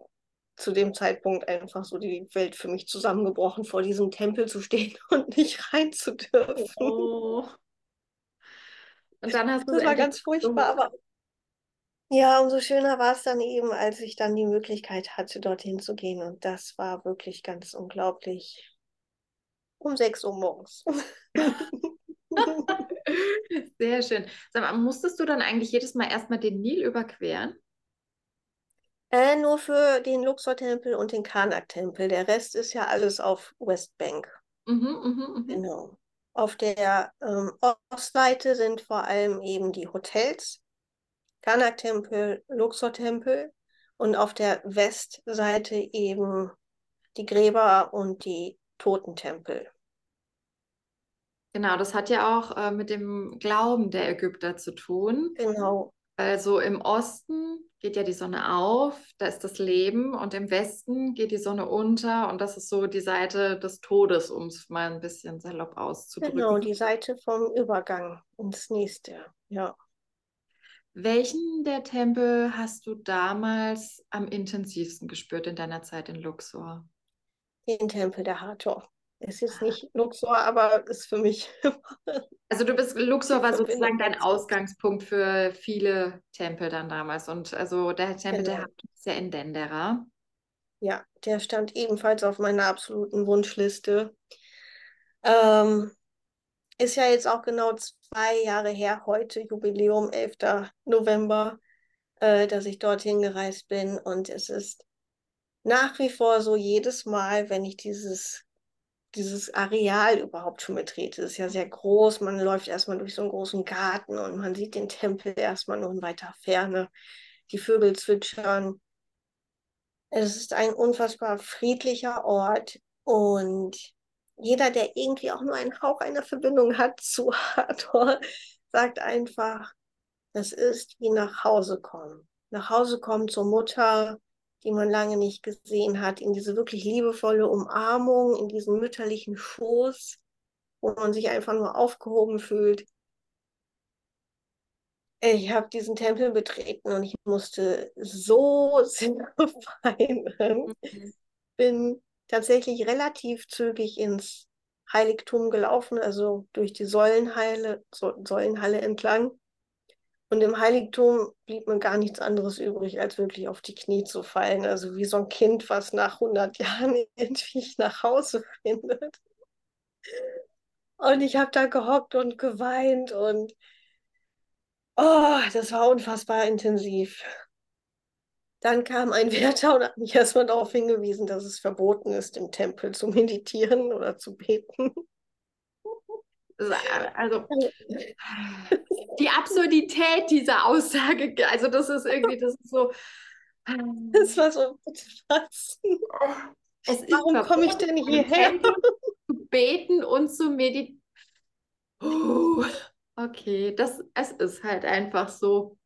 zu dem Zeitpunkt einfach so die Welt für mich zusammengebrochen, vor diesem Tempel zu stehen und nicht rein zu dürfen. Oh. Und dann hast du das war ganz furchtbar, aber ja, umso schöner war es dann eben, als ich dann die Möglichkeit hatte, dorthin zu gehen. Und das war wirklich ganz unglaublich um 6 Uhr morgens. Sehr schön. Sag mal, musstest du dann eigentlich jedes Mal erstmal den Nil überqueren? Äh, nur für den Luxor-Tempel und den Karnak-Tempel. Der Rest ist ja alles auf Westbank. Mhm, mh, mh. Genau. Auf der ähm, Ostseite sind vor allem eben die Hotels, Karnak-Tempel, Luxor-Tempel und auf der Westseite eben die Gräber und die Totentempel. Genau, das hat ja auch äh, mit dem Glauben der Ägypter zu tun. Genau. Also im Osten geht ja die Sonne auf, da ist das Leben und im Westen geht die Sonne unter und das ist so die Seite des Todes, um es mal ein bisschen salopp auszudrücken. Genau, die Seite vom Übergang ins nächste, ja. Welchen der Tempel hast du damals am intensivsten gespürt in deiner Zeit in Luxor? Den Tempel der Hathor. Ist jetzt nicht Luxor, aber ist für mich. also du bist Luxor war sozusagen dein Ausgangspunkt für viele Tempel dann damals. Und also der Tempel genau. der Hathor ist ja in Dendera. Ja, der stand ebenfalls auf meiner absoluten Wunschliste. Ähm, ist ja jetzt auch genau zwei Jahre her, heute Jubiläum, 11. November, äh, dass ich dorthin gereist bin. Und es ist nach wie vor so jedes Mal, wenn ich dieses, dieses Areal überhaupt schon betrete, ist ja sehr groß. Man läuft erstmal durch so einen großen Garten und man sieht den Tempel erstmal nur in weiter Ferne. Die Vögel zwitschern. Es ist ein unfassbar friedlicher Ort und jeder, der irgendwie auch nur einen Hauch einer Verbindung hat zu Hathor, sagt einfach, das ist wie nach Hause kommen. Nach Hause kommen zur Mutter, die man lange nicht gesehen hat, in diese wirklich liebevolle Umarmung, in diesen mütterlichen Schoß, wo man sich einfach nur aufgehoben fühlt. Ich habe diesen Tempel betreten und ich musste so sehr weinen. Mhm. Bin tatsächlich relativ zügig ins Heiligtum gelaufen, also durch die Säulenhalle, Säulenhalle entlang. Und im Heiligtum blieb mir gar nichts anderes übrig, als wirklich auf die Knie zu fallen. Also wie so ein Kind, was nach 100 Jahren endlich nach Hause findet. Und ich habe da gehockt und geweint und oh, das war unfassbar intensiv. Dann kam ein Wärter und hat mich erstmal darauf hingewiesen, dass es verboten ist, im Tempel zu meditieren oder zu beten. Also die Absurdität dieser Aussage, also das ist irgendwie, das ist so. Das war so, was? Warum komme ich denn hierher? Zu beten und zu meditieren. Oh, okay, das, es ist halt einfach so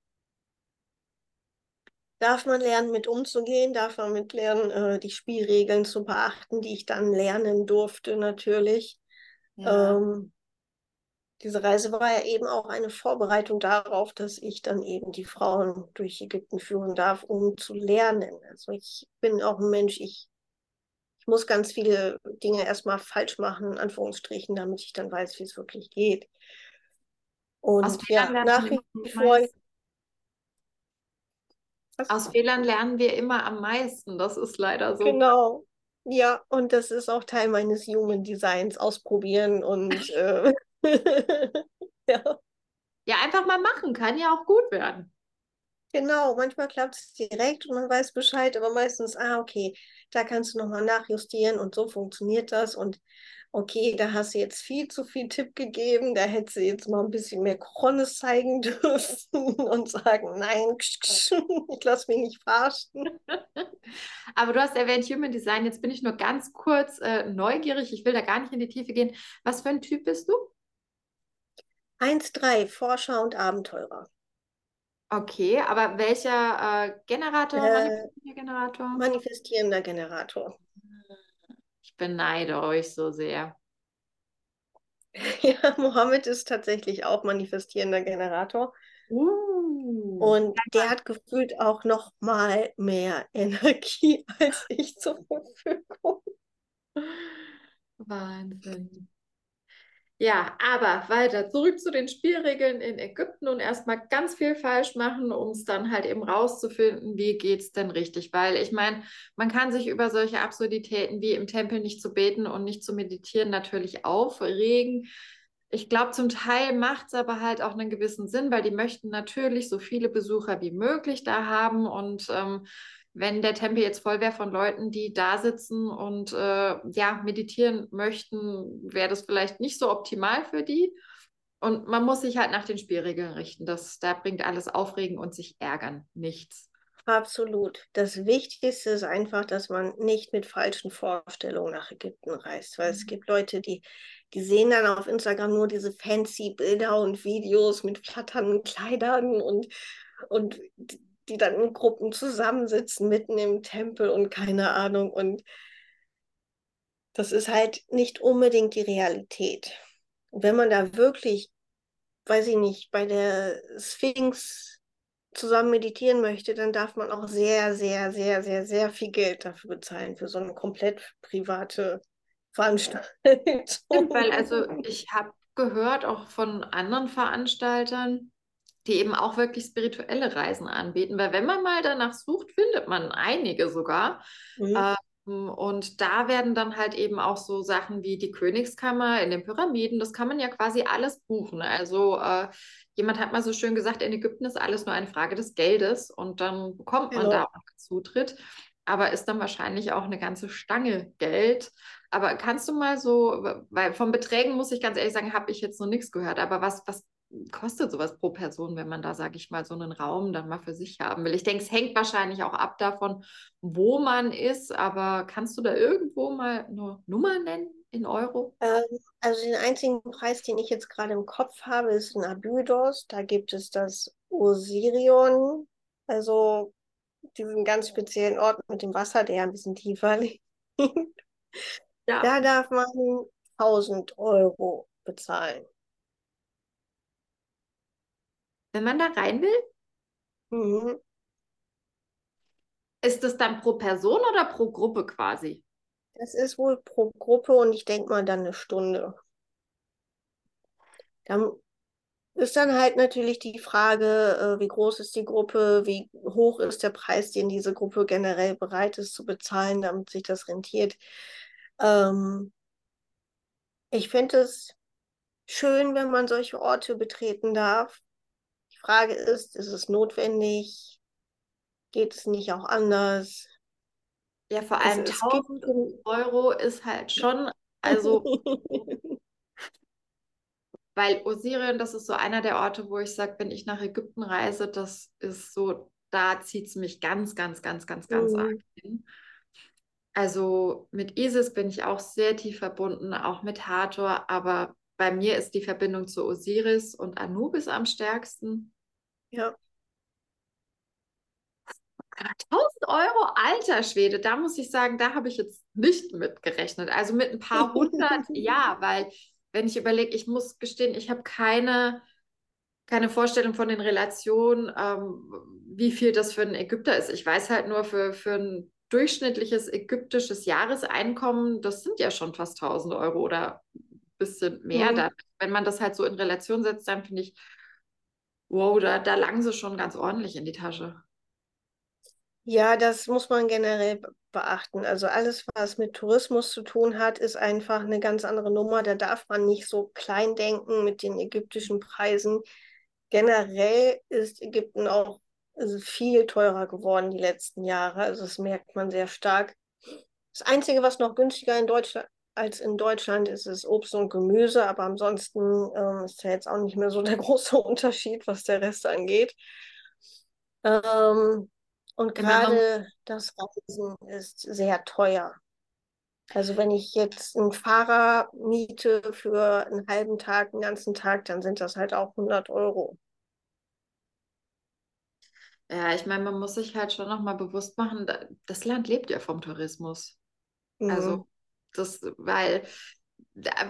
darf man lernen, mit umzugehen, darf man mit lernen, äh, die Spielregeln zu beachten, die ich dann lernen durfte natürlich. Ja. Ähm, diese Reise war ja eben auch eine Vorbereitung darauf, dass ich dann eben die Frauen durch Ägypten führen darf, um zu lernen. Also ich bin auch ein Mensch, ich, ich muss ganz viele Dinge erstmal falsch machen, in Anführungsstrichen, damit ich dann weiß, wie es wirklich geht. Und ja, nach wie vor. Aus Fehlern lernen wir immer am meisten. Das ist leider so. Genau. Ja, und das ist auch Teil meines Human Designs, ausprobieren und äh, ja. Ja, einfach mal machen, kann ja auch gut werden. Genau, manchmal klappt es direkt und man weiß Bescheid, aber meistens, ah, okay, da kannst du nochmal nachjustieren und so funktioniert das und okay, da hast du jetzt viel zu viel Tipp gegeben, da hättest du jetzt mal ein bisschen mehr Krones zeigen dürfen und sagen, nein, ich lasse mich nicht verarschen. Aber du hast erwähnt Human Design, jetzt bin ich nur ganz kurz äh, neugierig, ich will da gar nicht in die Tiefe gehen. Was für ein Typ bist du? 1-3, Forscher und Abenteurer. Okay, aber welcher äh, Generator? Äh, Generator? Manifestierender Generator. Ich beneide euch so sehr. Ja, Mohammed ist tatsächlich auch manifestierender Generator. Uh, und der hat gefühlt auch noch mal mehr Energie als ich zur Verfügung. Wahnsinn. Ja, aber weiter zurück zu den Spielregeln in Ägypten und erstmal ganz viel falsch machen, um es dann halt eben rauszufinden, wie geht es denn richtig. Weil ich meine, man kann sich über solche Absurditäten wie im Tempel nicht zu beten und nicht zu meditieren natürlich aufregen. Ich glaube, zum Teil macht es aber halt auch einen gewissen Sinn, weil die möchten natürlich so viele Besucher wie möglich da haben und ähm, wenn der Tempel jetzt voll wäre von Leuten, die da sitzen und äh, ja, meditieren möchten, wäre das vielleicht nicht so optimal für die. Und man muss sich halt nach den Spielregeln richten. Das, da bringt alles Aufregen und sich ärgern nichts. Absolut. Das Wichtigste ist einfach, dass man nicht mit falschen Vorstellungen nach Ägypten reist, weil es Mhm. gibt Leute, die, die sehen dann auf Instagram nur diese fancy Bilder und Videos mit flatternden Kleidern und, und die dann in Gruppen zusammensitzen, mitten im Tempel und keine Ahnung. Und das ist halt nicht unbedingt die Realität. Und wenn man da wirklich, weiß ich nicht, bei der Sphinx zusammen meditieren möchte, dann darf man auch sehr, sehr, sehr, sehr, sehr viel Geld dafür bezahlen, für so eine komplett private Veranstaltung. Weil also ich habe gehört auch von anderen Veranstaltern, die eben auch wirklich spirituelle Reisen anbieten, weil wenn man mal danach sucht, findet man einige sogar. Mhm. Ähm, und da werden dann halt eben auch so Sachen wie die Königskammer in den Pyramiden, das kann man ja quasi alles buchen. Also äh, jemand hat mal so schön gesagt, in Ägypten ist alles nur eine Frage des Geldes und dann bekommt man da Genau. auch Zutritt, aber ist dann wahrscheinlich auch eine ganze Stange Geld. Aber kannst du mal so, weil von Beträgen muss ich ganz ehrlich sagen, habe ich jetzt noch nichts gehört, aber was, was kostet sowas pro Person, wenn man da, sage ich mal, so einen Raum dann mal für sich haben will? Ich denke, es hängt wahrscheinlich auch ab davon, wo man ist, aber kannst du da irgendwo mal eine Nummer nennen in Euro? Ähm, also den einzigen Preis, den ich jetzt gerade im Kopf habe, ist in Abydos. Da gibt es das Osirion, also diesen ganz speziellen Ort mit dem Wasser, der ein bisschen tiefer liegt. Ja. Da darf man 1000 Euro bezahlen. Wenn man da rein will, Mhm. ist das dann pro Person oder pro Gruppe quasi? Das ist wohl pro Gruppe und ich denke mal dann eine Stunde. Dann ist dann halt natürlich die Frage, äh, wie groß ist die Gruppe, wie hoch ist der Preis, den diese Gruppe generell bereit ist zu bezahlen, damit sich das rentiert. Ähm, ich finde es schön, wenn man solche Orte betreten darf. Frage ist, ist es notwendig? Geht es nicht auch anders? Ja, vor Es, allem gibt 1000 Euro ist halt schon, also, weil Osirien, das ist so einer der Orte, wo ich sage, wenn ich nach Ägypten reise, das ist so, da zieht es mich ganz, ganz, ganz, ganz, ganz arg Mhm. hin. Also mit Isis bin ich auch sehr tief verbunden, auch mit Hathor, aber bei mir ist die Verbindung zu Osiris und Anubis am stärksten. Ja. Aber 1000 Euro, alter Schwede, da muss ich sagen, da habe ich jetzt nicht mit gerechnet. Also mit ein paar hundert, ja, weil wenn ich überlege, ich muss gestehen, ich habe keine, keine Vorstellung von den Relationen, ähm, wie viel das für einen Ägypter ist. Ich weiß halt nur, für, für ein durchschnittliches ägyptisches Jahreseinkommen, das sind ja schon fast 1000 Euro oder ein bisschen mehr. Mhm. Da, wenn man das halt so in Relation setzt, dann finde ich, wow, da, da langen sie schon ganz ordentlich in die Tasche. Ja, das muss man generell be- beachten. Also alles, was mit Tourismus zu tun hat, ist einfach eine ganz andere Nummer. Da darf man nicht so klein denken mit den ägyptischen Preisen. Generell ist Ägypten auch also viel teurer geworden die letzten Jahre. Also das merkt man sehr stark. Das Einzige, was noch günstiger in Deutschland als in Deutschland ist, ist Obst und Gemüse. Aber ansonsten ähm, ist ja jetzt auch nicht mehr so der große Unterschied, was der Rest angeht. Ähm, und man gerade das Reisen ist sehr teuer. Also wenn ich jetzt einen Fahrer miete für einen halben Tag, einen ganzen Tag, dann sind das halt auch 100 Euro. Ja, ich meine, man muss sich halt schon nochmal bewusst machen, da- das Land lebt ja vom Tourismus. Also, Mhm. Das, weil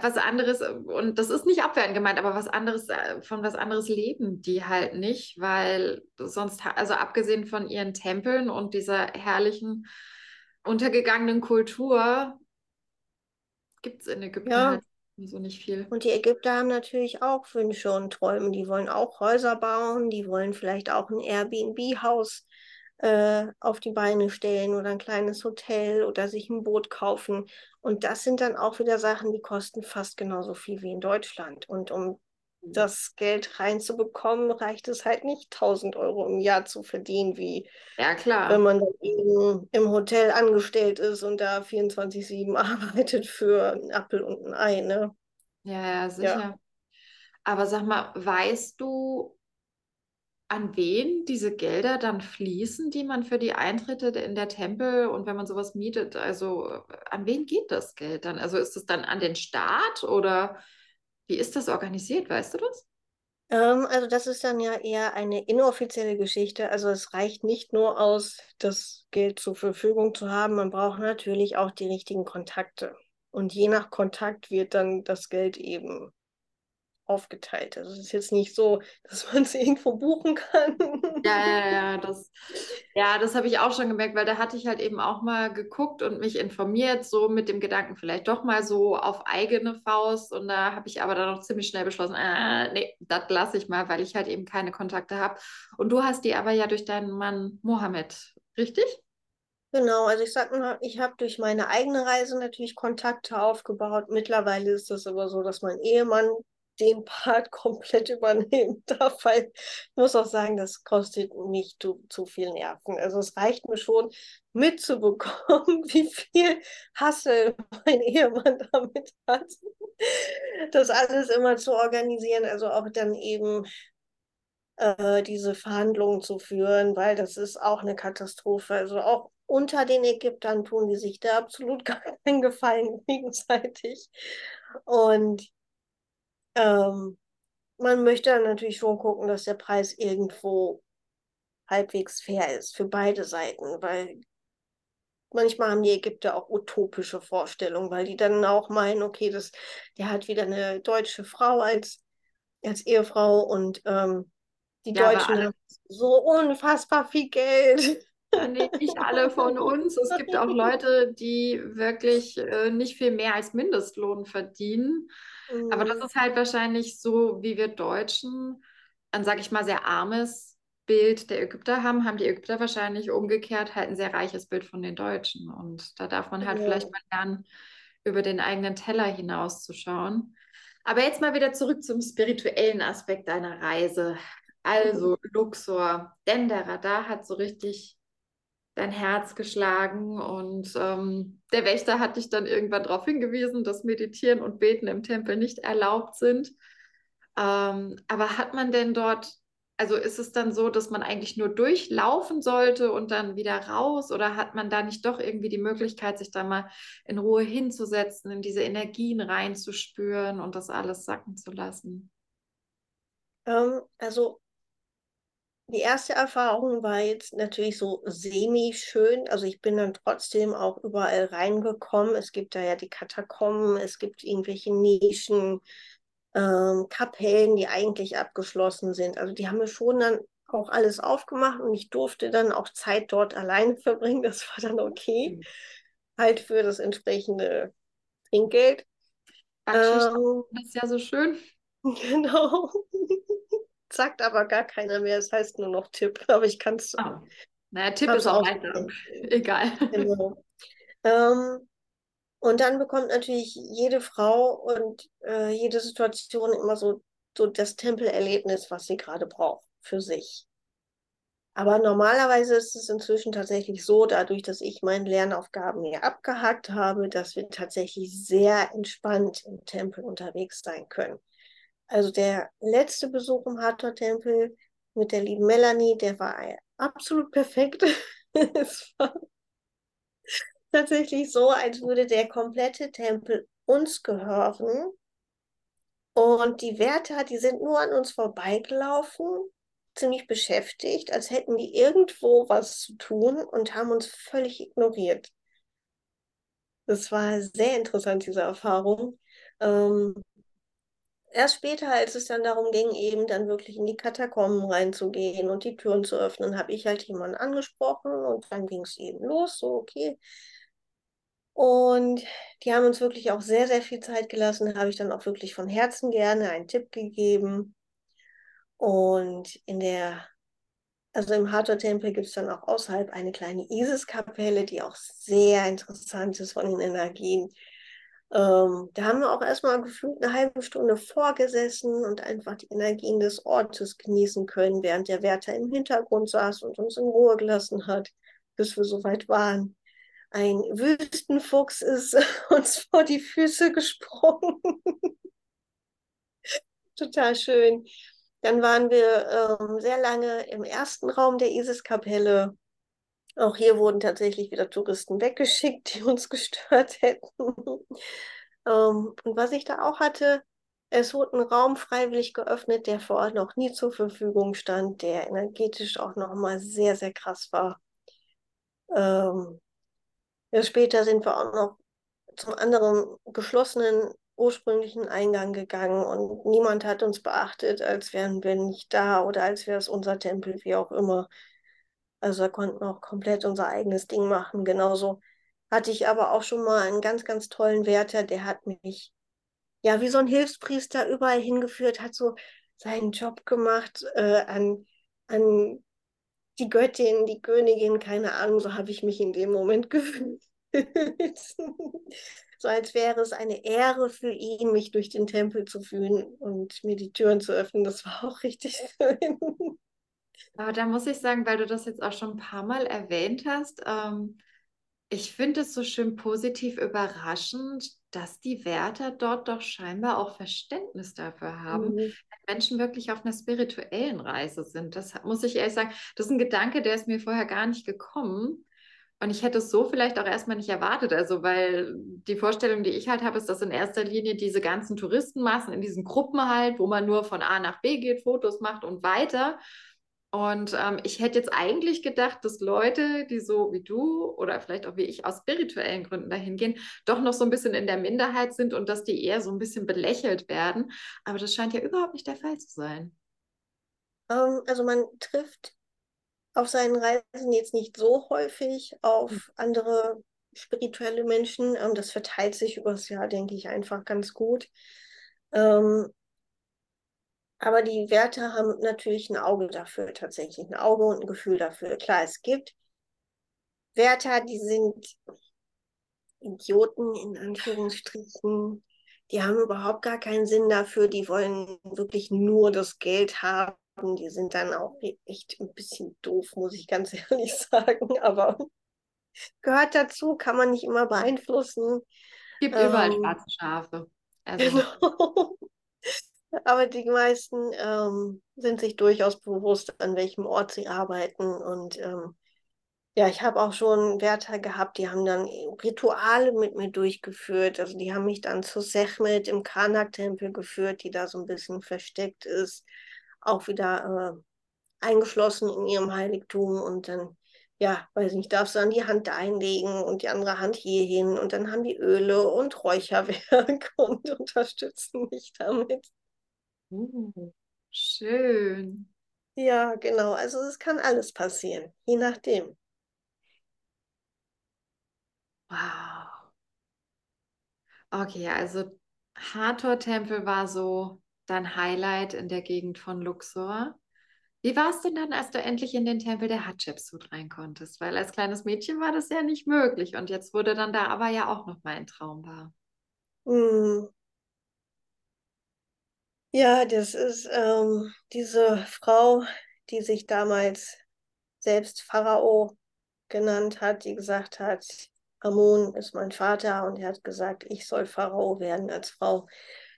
was anderes, und das ist nicht abwertend gemeint, aber was anderes, äh, von was anderes leben die halt nicht, weil sonst, also abgesehen von ihren Tempeln und dieser herrlichen, untergegangenen Kultur, gibt es in Ägypten Ja, halt so nicht viel. und die Ägypter haben natürlich auch Wünsche und Träume. Die wollen auch Häuser bauen, die wollen vielleicht auch ein Airbnb-Haus äh, auf die Beine stellen oder ein kleines Hotel oder sich ein Boot kaufen. Und das sind dann auch wieder Sachen, die kosten fast genauso viel wie in Deutschland. Und um das Geld reinzubekommen, reicht es halt nicht, 1000 Euro im Jahr zu verdienen, wie Ja, wenn klar. man dann eben im Hotel angestellt ist und da 24/7 arbeitet für einen Apfel und ein Ei, ne? Ja, ja, Ja. sicher. Aber sag mal, weißt du, an wen diese Gelder dann fließen, die man für die Eintritte in der Tempel und wenn man sowas mietet, also äh, an wen geht das Geld dann? Also ist es dann an den Staat oder wie ist das organisiert? Weißt du das? Ähm, also das ist dann ja eher eine inoffizielle Geschichte. Also es reicht nicht nur aus, das Geld zur Verfügung zu haben, man braucht natürlich auch die richtigen Kontakte. Und je nach Kontakt wird dann das Geld eben aufgeteilt. Also es ist jetzt nicht so, dass man es irgendwo buchen kann. Ja, ja, ja, das, ja, das habe ich auch schon gemerkt, weil da hatte ich halt eben auch mal geguckt und mich informiert, so mit dem Gedanken vielleicht doch mal so auf eigene Faust. Und da habe ich aber dann noch ziemlich schnell beschlossen, äh, nee, das lasse ich mal, weil ich halt eben keine Kontakte habe. Und du hast die aber ja durch deinen Mann Mohammed, richtig? Genau, also ich sag mal, ich habe durch meine eigene Reise natürlich Kontakte aufgebaut. Mittlerweile ist das aber so, dass mein Ehemann den Part komplett übernehmen darf, weil ich muss auch sagen, das kostet mich zu, zu viel Nerven. Also es reicht mir schon mitzubekommen, wie viel Hassel mein Ehemann damit hat, das alles immer zu organisieren, also auch dann eben äh, diese Verhandlungen zu führen, weil das ist auch eine Katastrophe. Also auch unter den Ägyptern tun die sich da absolut keinen Gefallen gegenseitig. Und ähm, man möchte dann natürlich schon gucken, dass der Preis irgendwo halbwegs fair ist für beide Seiten, weil manchmal haben die Ägypter auch utopische Vorstellungen, weil die dann auch meinen, okay, das, der hat wieder eine deutsche Frau als, als Ehefrau und ähm, die ja, Deutschen haben so unfassbar viel Geld. Nee, nicht alle von uns. Es gibt auch Leute, die wirklich äh, nicht viel mehr als Mindestlohn verdienen. Mhm. Aber das mhm. ist halt wahrscheinlich so, wie wir Deutschen ein, sage ich mal, sehr armes Bild der Ägypter haben, haben die Ägypter wahrscheinlich umgekehrt halt ein sehr reiches Bild von den Deutschen. Und da darf man halt ja. vielleicht mal lernen, über den eigenen Teller hinauszuschauen. Aber jetzt mal wieder zurück zum spirituellen Aspekt deiner Reise. Also mhm. Luxor, denn der Radar hat so richtig dein Herz geschlagen und ähm, der Wächter hat dich dann irgendwann darauf hingewiesen, dass Meditieren und Beten im Tempel nicht erlaubt sind. Ähm, aber hat man denn dort, also ist es dann so, dass man eigentlich nur durchlaufen sollte und dann wieder raus oder hat man da nicht doch irgendwie die Möglichkeit, sich da mal in Ruhe hinzusetzen, in diese Energien reinzuspüren und das alles sacken zu lassen? Ähm, also die erste Erfahrung war jetzt natürlich so semi-schön. Also ich bin dann trotzdem auch überall reingekommen. Es gibt da ja die Katakomben, es gibt irgendwelche Nischen, ähm, Kapellen, die eigentlich abgeschlossen sind. Also die haben mir schon dann auch alles aufgemacht und ich durfte dann auch Zeit dort alleine verbringen. Das war dann okay. Mhm. Halt für das entsprechende Trinkgeld. Ähm, das ist ja so schön. Genau sagt aber gar keiner mehr. Es heißt nur noch Tipp, aber ich kann es. Oh. Naja, Tipp ist auch weiter. Egal. Genau. Ähm, und dann bekommt natürlich jede Frau und äh, jede Situation immer so, so das Tempelerlebnis, was sie gerade braucht für sich. Aber normalerweise ist es inzwischen tatsächlich so, dadurch, dass ich meine Lernaufgaben hier abgehakt habe, dass wir tatsächlich sehr entspannt im Tempel unterwegs sein können. Also der letzte Besuch im Hathor-Tempel mit der lieben Melanie, der war absolut perfekt. es war tatsächlich so, als würde der komplette Tempel uns gehören. Und die Wärter, die sind nur an uns vorbeigelaufen, ziemlich beschäftigt, als hätten die irgendwo was zu tun und haben uns völlig ignoriert. Das war sehr interessant, diese Erfahrung. Ähm, erst später, als es dann darum ging, eben dann wirklich in die Katakomben reinzugehen und die Türen zu öffnen, habe ich halt jemanden angesprochen und dann ging es eben los, so okay. Und die haben uns wirklich auch sehr, sehr viel Zeit gelassen, habe ich dann auch wirklich von Herzen gerne einen Tipp gegeben. Und in der, also im Hathor-Tempel gibt es dann auch außerhalb eine kleine Isis-Kapelle, die auch sehr interessant ist von den Energien. Ähm, da haben wir auch erstmal gefühlt eine halbe Stunde vorgesessen und einfach die Energien des Ortes genießen können, während der Wärter im Hintergrund saß und uns in Ruhe gelassen hat, bis wir soweit waren. Ein Wüstenfuchs ist uns vor die Füße gesprungen. Total schön. Dann waren wir ähm, sehr lange im ersten Raum der Isis-Kapelle. Auch hier wurden tatsächlich wieder Touristen weggeschickt, die uns gestört hätten. ähm, und was ich da auch hatte, es wurde ein Raum freiwillig geöffnet, der vorher noch nie zur Verfügung stand, der energetisch auch nochmal sehr, sehr krass war. Ähm, ja, später sind wir auch noch zum anderen geschlossenen ursprünglichen Eingang gegangen und niemand hat uns beachtet, als wären wir nicht da oder als wäre es unser Tempel, wie auch immer. Also da konnten wir auch komplett unser eigenes Ding machen. Genauso hatte ich aber auch schon mal einen ganz, ganz tollen Wärter, der hat mich ja wie so ein Hilfspriester überall hingeführt, hat so seinen Job gemacht äh, an, an die Göttin, die Königin, keine Ahnung, so habe ich mich in dem Moment gefühlt. so als wäre es eine Ehre für ihn, mich durch den Tempel zu führen und mir die Türen zu öffnen. Das war auch richtig schön. Aber da muss ich sagen, weil du das jetzt auch schon ein paar Mal erwähnt hast, ähm, ich finde es so schön positiv überraschend, dass die Wärter dort doch scheinbar auch Verständnis dafür haben, mhm. wenn Menschen wirklich auf einer spirituellen Reise sind. Das muss ich ehrlich sagen, das ist ein Gedanke, der ist mir vorher gar nicht gekommen. Und ich hätte es so vielleicht auch erstmal nicht erwartet. Also, weil die Vorstellung, die ich halt habe, ist, dass in erster Linie diese ganzen Touristenmassen in diesen Gruppen halt, wo man nur von A nach B geht, Fotos macht und weiter. Und ähm, ich hätte jetzt eigentlich gedacht, dass Leute, die so wie du oder vielleicht auch wie ich aus spirituellen Gründen dahin gehen, doch noch so ein bisschen in der Minderheit sind und dass die eher so ein bisschen belächelt werden. Aber das scheint ja überhaupt nicht der Fall zu sein. Ähm, also man trifft auf seinen Reisen jetzt nicht so häufig auf mhm. andere spirituelle Menschen. Ähm, das verteilt sich übers Jahr, denke ich, einfach ganz gut. Aber die Werte haben natürlich ein Auge dafür, tatsächlich ein Auge und ein Gefühl dafür. Klar, es gibt Wärter, die sind Idioten in Anführungsstrichen. Die haben überhaupt gar keinen Sinn dafür. Die wollen wirklich nur das Geld haben die sind dann auch echt ein bisschen doof, muss ich ganz ehrlich sagen. Aber gehört dazu, kann man nicht immer beeinflussen. Es gibt ähm, überall schwarze Schafe. Also. Genau. Aber die meisten ähm, sind sich durchaus bewusst, an welchem Ort sie arbeiten. Und ähm, ja, ich habe auch schon Wärter gehabt, die haben dann Rituale mit mir durchgeführt. Also die haben mich dann zu Sechmet im Karnak-Tempel geführt, die da so ein bisschen versteckt ist auch wieder äh, eingeschlossen in ihrem Heiligtum und dann, ja, weiß nicht, darfst du dann die Hand einlegen und die andere Hand hierhin und dann haben die Öle und Räucherwerk und unterstützen mich damit. Uh, schön. Ja, genau. Also es kann alles passieren, je nachdem. Wow. Okay, also Hathor-Tempel war so dein Highlight in der Gegend von Luxor. Wie war es denn dann, als du endlich in den Tempel der Hatschepsut rein konntest? Weil als kleines Mädchen war das ja nicht möglich und jetzt wurde dann da aber ja auch noch mal ein Traum wahr. Hm. Ja, das ist ähm, diese Frau, die sich damals selbst Pharao genannt hat, die gesagt hat, Amun ist mein Vater und er hat gesagt, ich soll Pharao werden als Frau.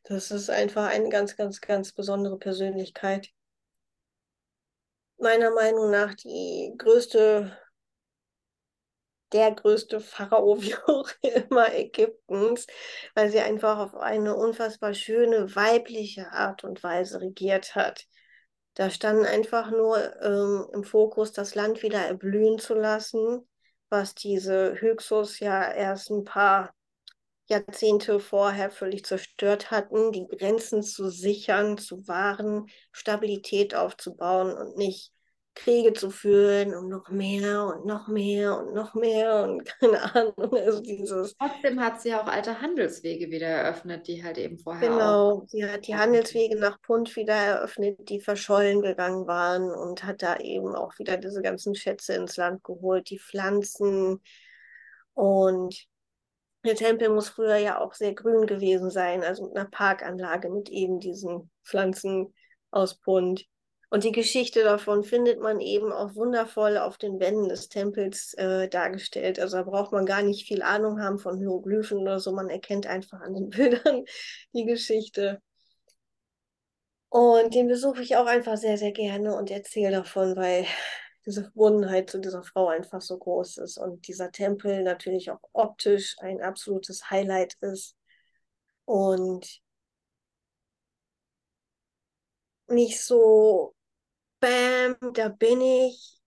Das ist einfach eine ganz, ganz, ganz besondere Persönlichkeit. Meiner Meinung nach die größte, der größte Pharao, wie auch immer, Ägyptens, weil sie einfach auf eine unfassbar schöne weibliche Art und Weise regiert hat. Da stand einfach nur ähm, im Fokus, das Land wieder erblühen zu lassen, was diese Hyksos ja erst ein paar Jahrzehnte vorher völlig zerstört hatten, die Grenzen zu sichern, zu wahren, Stabilität aufzubauen und nicht Kriege zu führen und noch mehr und noch mehr und noch mehr und keine Ahnung. Also dieses Trotzdem hat sie auch alte Handelswege wieder eröffnet, die halt eben vorher Genau, sie hat die Handelswege nach Punt wieder eröffnet, die verschollen gegangen waren und hat da eben auch wieder diese ganzen Schätze ins Land geholt, die Pflanzen und der Tempel muss früher ja auch sehr grün gewesen sein, also mit einer Parkanlage mit eben diesen Pflanzen aus Bunt. Und die Geschichte davon findet man eben auch wundervoll auf den Wänden des Tempels äh, dargestellt. Also da braucht man gar nicht viel Ahnung haben von Hieroglyphen oder so. Man erkennt einfach an den Bildern die Geschichte. Und den besuche ich auch einfach sehr, sehr gerne und erzähle davon, weil diese Verbundenheit zu dieser Frau einfach so groß ist und dieser Tempel natürlich auch optisch ein absolutes Highlight ist. Und nicht so, bam, da bin ich,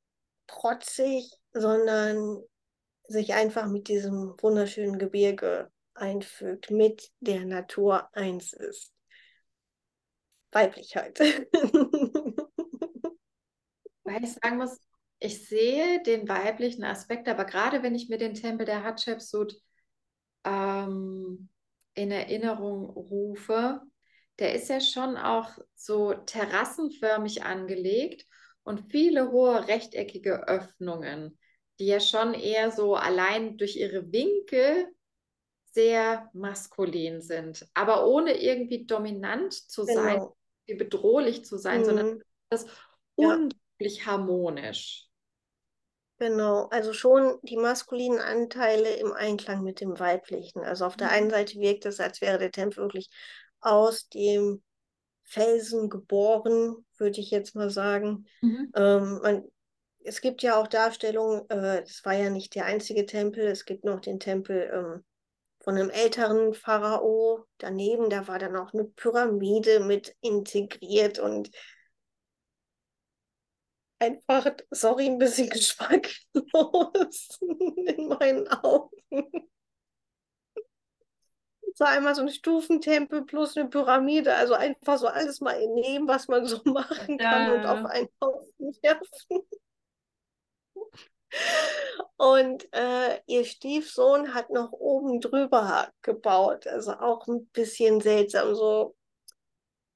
trotzig, sondern sich einfach mit diesem wunderschönen Gebirge einfügt, mit der Natur eins ist. Weiblichkeit. Weil ich sagen muss, ich sehe den weiblichen Aspekt, aber gerade wenn ich mir den Tempel der Hatschepsut ähm, in Erinnerung rufe, der ist ja schon auch so terrassenförmig angelegt und viele hohe rechteckige Öffnungen, die ja schon eher so allein durch ihre Winkel sehr maskulin sind, aber ohne irgendwie dominant zu sein, genau. bedrohlich zu sein, mhm. sondern das unglaublich ja. harmonisch. Genau, also schon die maskulinen Anteile im Einklang mit dem weiblichen. Also auf der mhm. einen Seite wirkt es, als wäre der Tempel wirklich aus dem Felsen geboren, würde ich jetzt mal sagen. Mhm. Ähm, man, es gibt ja auch Darstellungen, äh, das war ja nicht der einzige Tempel, es gibt noch den Tempel ähm, von einem älteren Pharao. Daneben, da war dann auch eine Pyramide mit integriert und einfach, sorry, ein bisschen geschmacklos in meinen Augen. War einmal so ein Stufentempel plus eine Pyramide, also einfach so alles mal nehmen, was man so machen kann ja. und auf einen Haufen werfen. Und äh, ihr Stiefsohn hat noch oben drüber gebaut. Also auch ein bisschen seltsam. So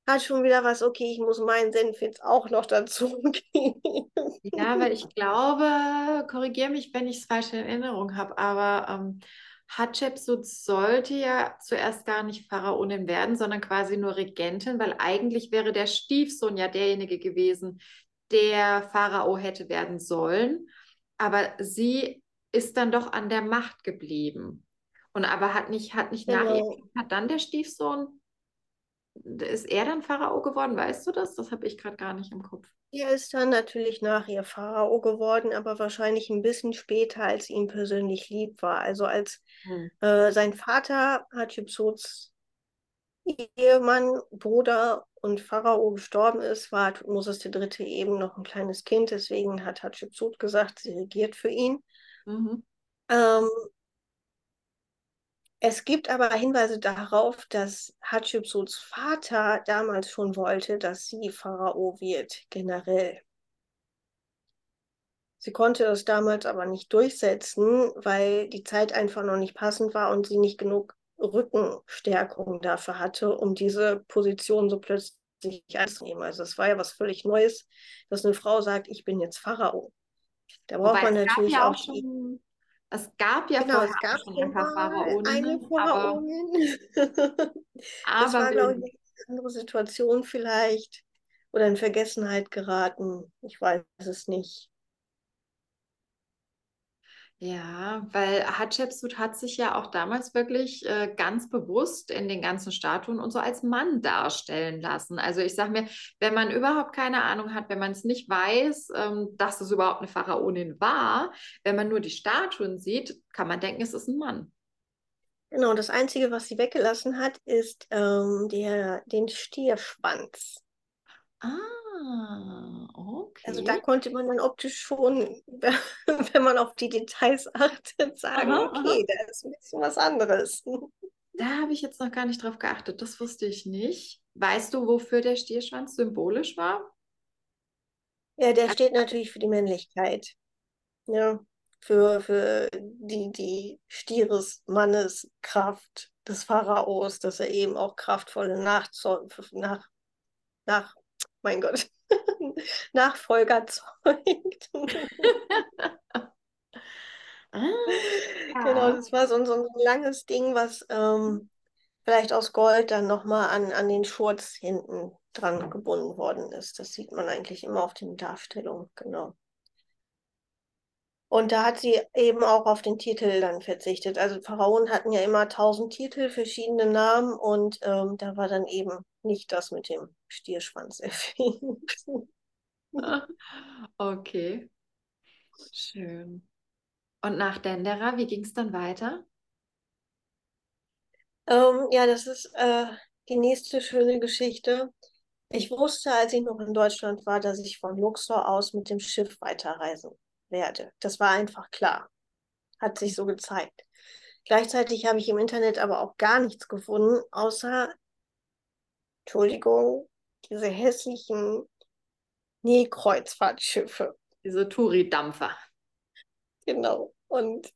hat schon wieder was, okay, ich muss meinen Senf jetzt auch noch dazu geben. Ja, weil ich glaube, korrigiere mich, wenn ich es falsch in Erinnerung habe, aber ähm, Hatschepsut sollte ja zuerst gar nicht Pharaonin werden, sondern quasi nur Regentin, weil eigentlich wäre der Stiefsohn ja derjenige gewesen, der Pharao hätte werden sollen aber sie ist dann doch an der Macht geblieben. Und aber hat nicht, hat nicht genau. nach ihr, hat dann der Stiefsohn, ist er dann Pharao geworden, weißt du das? Das habe ich gerade gar nicht im Kopf. Er ist dann natürlich nach ihr Pharao geworden, aber wahrscheinlich ein bisschen später, als ihm persönlich lieb war. Also als hm. äh, sein Vater Hatschepsuts Ehemann, Bruder und Pharao gestorben ist, war Moses der Dritte eben noch ein kleines Kind. Deswegen hat Hatschepsut gesagt, sie regiert für ihn. Mhm. Ähm, es gibt aber Hinweise darauf, dass Hatschepsuts Vater damals schon wollte, dass sie Pharao wird, generell. Sie konnte es damals aber nicht durchsetzen, weil die Zeit einfach noch nicht passend war und sie nicht genug Rückenstärkung dafür hatte, um diese Position so plötzlich einzunehmen. Also es war ja was völlig Neues, dass eine Frau sagt, ich bin jetzt Pharao. Da braucht Wobei, man natürlich auch schon, es gab ja genau, es gab schon ein paar Pharaonen. Eine Pharaonin. Aber, das war, glaube ich, eine andere Situation vielleicht. Oder in Vergessenheit geraten. Ich weiß es nicht. Ja, weil Hatschepsut hat sich ja auch damals wirklich äh, ganz bewusst in den ganzen Statuen und so als Mann darstellen lassen. Also ich sage mir, wenn man überhaupt keine Ahnung hat, wenn man es nicht weiß, ähm, dass es überhaupt eine Pharaonin war, wenn man nur die Statuen sieht, kann man denken, es ist ein Mann. Genau, das Einzige, was sie weggelassen hat, ist ähm, der, den Stierschwanz. Ah, okay. Also da konnte man dann optisch schon, wenn man auf die Details achtet, sagen, aha, okay, aha. da ist ein bisschen was anderes. Da habe ich jetzt noch gar nicht drauf geachtet, das wusste ich nicht. Weißt du, wofür der Stierschwanz symbolisch war? Ja, der steht natürlich für die Männlichkeit. Ja, für, für die, die Stieresmanneskraft des Pharaos, dass er eben auch kraftvolle Nachzo nach, nach mein Gott, Nachfolger zeugt. ah, genau, das war so, so, ein langes Ding, was ähm, vielleicht aus Gold dann nochmal an, an den Schurz hinten dran gebunden worden ist. Das sieht man eigentlich immer auf den Darstellungen, genau. Und da hat sie eben auch auf den Titel dann verzichtet. Also Pharaonen hatten ja immer tausend Titel, verschiedene Namen und ähm, da war dann eben nicht das mit dem Stierschwanz okay. Schön. Und nach Dendera, wie ging es dann weiter? Ähm, ja, das ist äh, die nächste schöne Geschichte. Ich wusste, als ich noch in Deutschland war, dass ich von Luxor aus mit dem Schiff weiterreisen werde. Das war einfach klar. Hat sich so gezeigt. Gleichzeitig habe ich im Internet aber auch gar nichts gefunden, außer, Entschuldigung, diese hässlichen Nilkreuzfahrtschiffe. Diese Touri-Dampfer. Genau. Und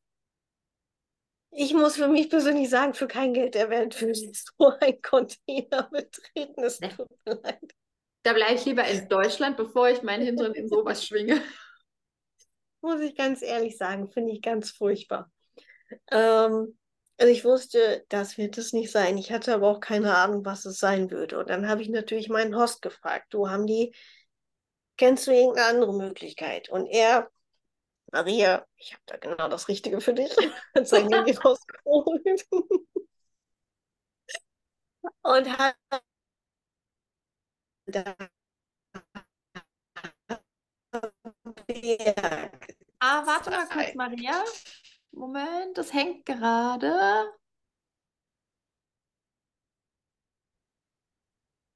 ich muss für mich persönlich sagen, für kein Geld der Welt würde ich so ein Container betreten. Es tut mir leid. Da bleibe ich lieber in Deutschland, bevor ich meinen Hintern in sowas schwinge. Muss ich ganz ehrlich sagen, finde ich ganz furchtbar. Ähm, also ich wusste, das wird es nicht sein. Ich hatte aber auch keine Ahnung, was es sein würde. Und dann habe ich natürlich meinen Host gefragt, du haben die, kennst du irgendeine andere Möglichkeit? Und er, Maria, ich habe da genau das Richtige für dich, hat sein Handy rausgeholt und hat Ah, warte mal kurz, Maria. Moment, das hängt gerade.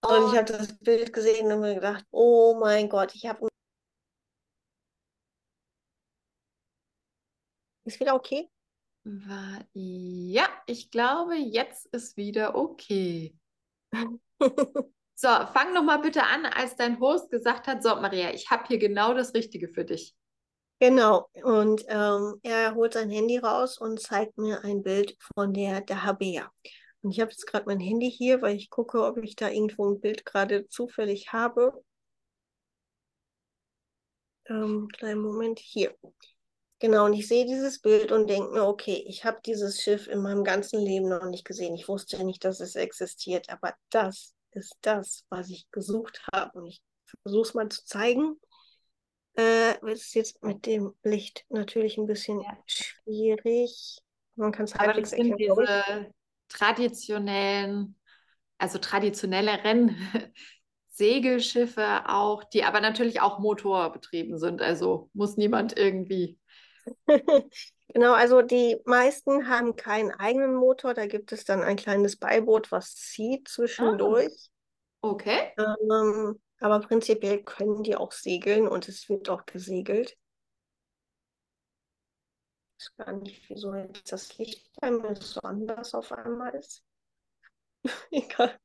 Und ich habe das Bild gesehen und mir gedacht, oh mein Gott, ich habe. Ist wieder okay? Ja, ich glaube, jetzt ist wieder okay. So, fang noch mal bitte an, als dein Host gesagt hat, so, Maria, ich habe hier genau das Richtige für dich. Genau. Und ähm, er holt sein Handy raus und zeigt mir ein Bild von der Dahabea. Und ich habe jetzt gerade mein Handy hier, weil ich gucke, ob ich da irgendwo ein Bild gerade zufällig habe. Ähm, kleinen Moment, hier. Genau, und ich sehe dieses Bild und denke mir, okay, ich habe dieses Schiff in meinem ganzen Leben noch nicht gesehen. Ich wusste nicht, dass es existiert, aber das ist das, was ich gesucht habe. Und ich versuche es mal zu zeigen. Äh, ist jetzt mit dem Licht natürlich ein bisschen Ja. schwierig. Man kann es Aber halbwegs das sind erkennen, diese traditionellen, also traditionelleren Segelschiffe auch, die aber natürlich auch motorbetrieben sind. Also muss niemand irgendwie. Genau, also die meisten haben keinen eigenen Motor. Da gibt es dann ein kleines Beiboot, was zieht zwischendurch. Okay. Ähm, aber prinzipiell können die auch segeln und es wird auch gesegelt. Ich weiß gar nicht, wieso jetzt das Licht bei mir so anders auf einmal ist. Egal.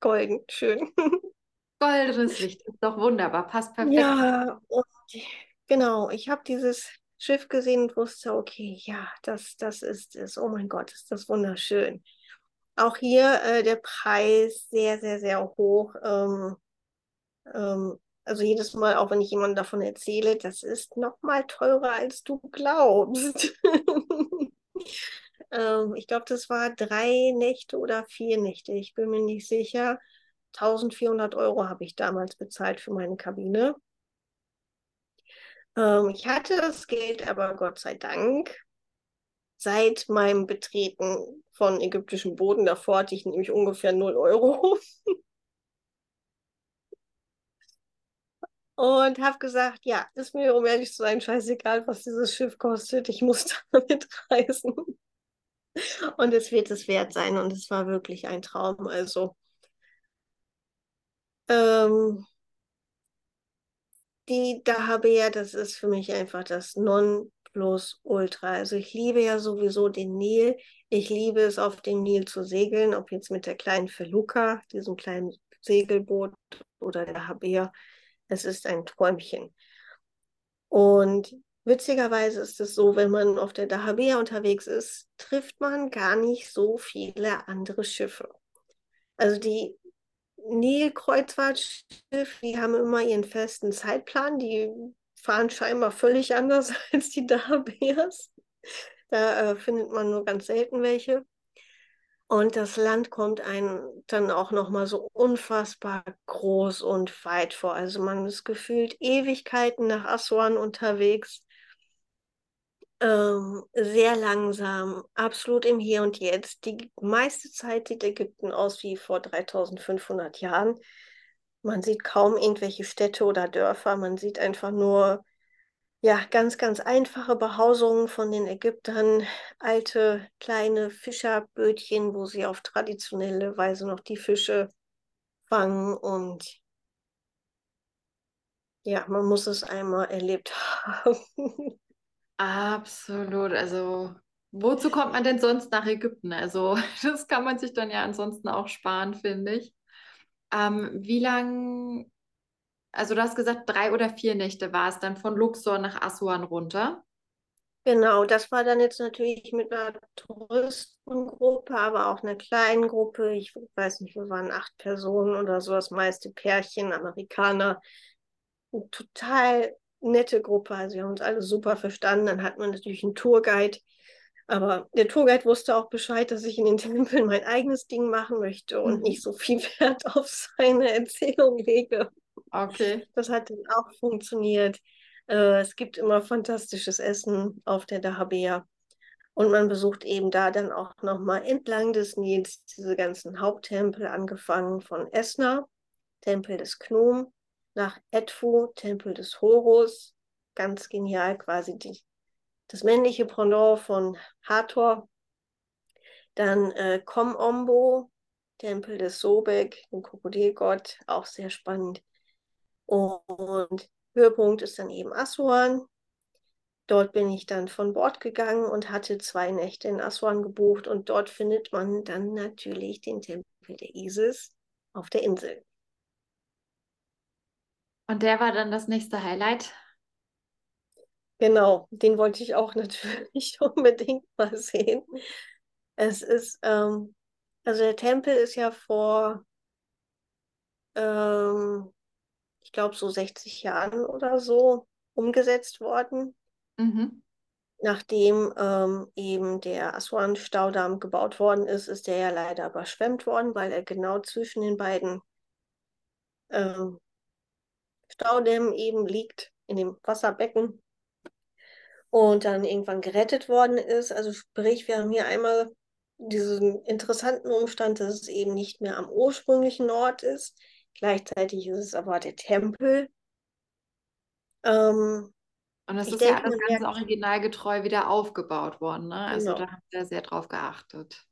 Golden, schön. Goldenes Licht ist doch wunderbar, passt perfekt. Ja, genau, ich habe dieses Schiff gesehen und wusste, okay, ja, das, das ist es. Oh mein Gott, ist das wunderschön. Auch hier äh, der Preis sehr, sehr, sehr hoch. Ähm, ähm, also jedes Mal, auch wenn ich jemandem davon erzähle, das ist noch mal teurer, als du glaubst. ähm, ich glaube, das war drei Nächte oder vier Nächte. Ich bin mir nicht sicher. 1400 Euro habe ich damals bezahlt für meine Kabine. Ähm, ich hatte das Geld, aber Gott sei Dank, seit meinem Betreten von ägyptischem Boden, davor hatte ich nämlich ungefähr 0 Euro. Und habe gesagt, ja, ist mir, um ehrlich zu sein, scheißegal, was dieses Schiff kostet. Ich muss damit reisen. Und es wird es wert sein. Und es war wirklich ein Traum. Also, ähm, die Dahabea, das ist für mich einfach das Nonplusultra. Also ich liebe ja sowieso den Nil. Ich liebe es, auf dem Nil zu segeln, ob jetzt mit der kleinen Feluca, diesem kleinen Segelboot oder der Dahabea. Es ist ein Träumchen. Und witzigerweise ist es so, wenn man auf der Dahabea unterwegs ist, trifft man gar nicht so viele andere Schiffe. Also die Nilkreuzfahrtschiffe, die haben immer ihren festen Zeitplan. Die fahren scheinbar völlig anders als die Dahabeas. Da äh, findet man nur ganz selten welche. Und das Land kommt einem dann auch nochmal so unfassbar groß und weit vor. Also man ist gefühlt Ewigkeiten nach Aswan unterwegs. ähm, sehr langsam, absolut im Hier und Jetzt. Die meiste Zeit sieht Ägypten aus wie vor 3500 Jahren. Man sieht kaum irgendwelche Städte oder Dörfer, man sieht einfach nur ja, ganz, ganz einfache Behausungen von den Ägyptern, alte kleine Fischerbötchen, wo sie auf traditionelle Weise noch die Fische fangen und ja, man muss es einmal erlebt haben. Absolut. Also, wozu kommt man denn sonst nach Ägypten? Also, das kann man sich dann ja ansonsten auch sparen, finde ich. Ähm, wie lang, also du hast gesagt, drei oder vier Nächte war es dann von Luxor nach Assuan runter? Genau, das war dann jetzt natürlich mit einer Touristengruppe, aber auch einer kleinen Gruppe. Ich weiß nicht, wir waren acht Personen oder so, das meiste Pärchen, Amerikaner. Eine total nette Gruppe, also wir haben uns alle super verstanden. Dann hat man natürlich einen Tourguide, aber der Tourguide wusste auch Bescheid, dass ich in den Tempeln mein eigenes Ding machen möchte und Mhm. nicht so viel Wert auf seine Erzählung lege. Okay. Das hat dann auch funktioniert. Äh, es gibt immer fantastisches Essen auf der Dahabea. Und man besucht eben da dann auch nochmal entlang des Nils diese ganzen Haupttempel, angefangen von Esna, Tempel des Khnum, nach Edfu, Tempel des Horus. Ganz genial, quasi die, das männliche Pendant von Hathor. Dann äh, Kom Ombo, Tempel des Sobek, dem Krokodilgott, auch sehr spannend. Und Höhepunkt ist dann eben Assuan. Dort bin ich dann von Bord gegangen und hatte zwei Nächte in Assuan gebucht. Und dort findet man dann natürlich den Tempel der Isis auf der Insel. Und der war dann das nächste Highlight? Genau, den wollte ich auch natürlich unbedingt mal sehen. Es ist, ähm, also der Tempel ist ja vor, ähm, ich glaube, so 60 Jahren oder so umgesetzt worden. Mhm. Nachdem ähm, eben der Aswan-Staudamm gebaut worden ist, ist der ja leider überschwemmt worden, weil er genau zwischen den beiden ähm, Staudämmen eben liegt, in dem Wasserbecken und dann irgendwann gerettet worden ist. Also sprich, wir haben hier einmal diesen interessanten Umstand, dass es eben nicht mehr am ursprünglichen Ort ist. Gleichzeitig ist es aber der Tempel. Ähm, Und es ich ist ja alles ganz merkt, originalgetreu wieder aufgebaut worden, ne? Also genau. da haben wir sehr drauf geachtet.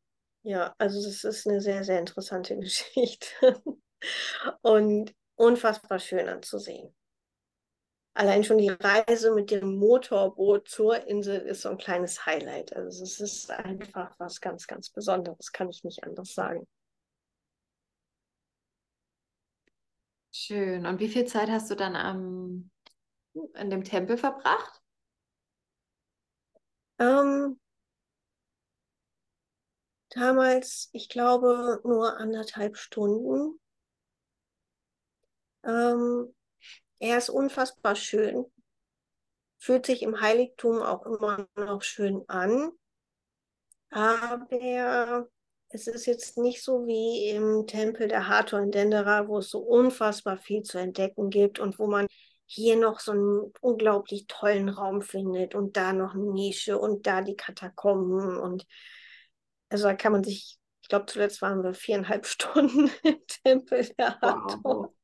Ja, also das ist eine sehr, sehr interessante Geschichte und unfassbar schön anzusehen. Allein schon die Reise mit dem Motorboot zur Insel ist so ein kleines Highlight. Also es ist einfach was ganz, ganz Besonderes, kann ich nicht anders sagen. Schön. Und wie viel Zeit hast du dann am, in dem Tempel verbracht? Ähm, damals, ich glaube, nur anderthalb Stunden. Ähm, er ist unfassbar schön, fühlt sich im Heiligtum auch immer noch schön an. Aber es ist jetzt nicht so wie im Tempel der Hathor in Dendera, wo es so unfassbar viel zu entdecken gibt und wo man hier noch so einen unglaublich tollen Raum findet und da noch eine Nische und da die Katakomben und also da kann man sich, ich glaube zuletzt waren wir viereinhalb Stunden im Tempel der Hathor. Wow.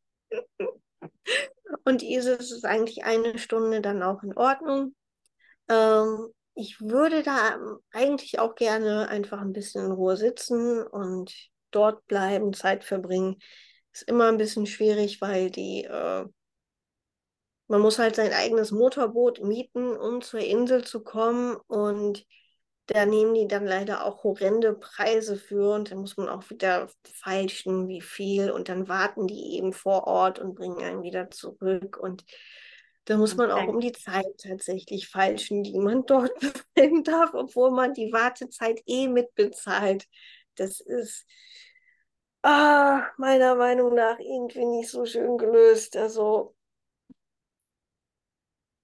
Und Isis ist eigentlich eine Stunde dann auch in Ordnung. Ähm, ich würde da eigentlich auch gerne einfach ein bisschen in Ruhe sitzen und dort bleiben, Zeit verbringen. Ist immer ein bisschen schwierig, weil die, äh, man muss halt sein eigenes Motorboot mieten, um zur Insel zu kommen. Und da nehmen die dann leider auch horrende Preise für und dann muss man auch wieder feilschen, wie viel. Und dann warten die eben vor Ort und bringen einen wieder zurück. Und da muss man auch um die Zeit tatsächlich feilschen, die man dort bleiben darf, obwohl man die Wartezeit eh mitbezahlt. Das ist ah, meiner Meinung nach irgendwie nicht so schön gelöst. Also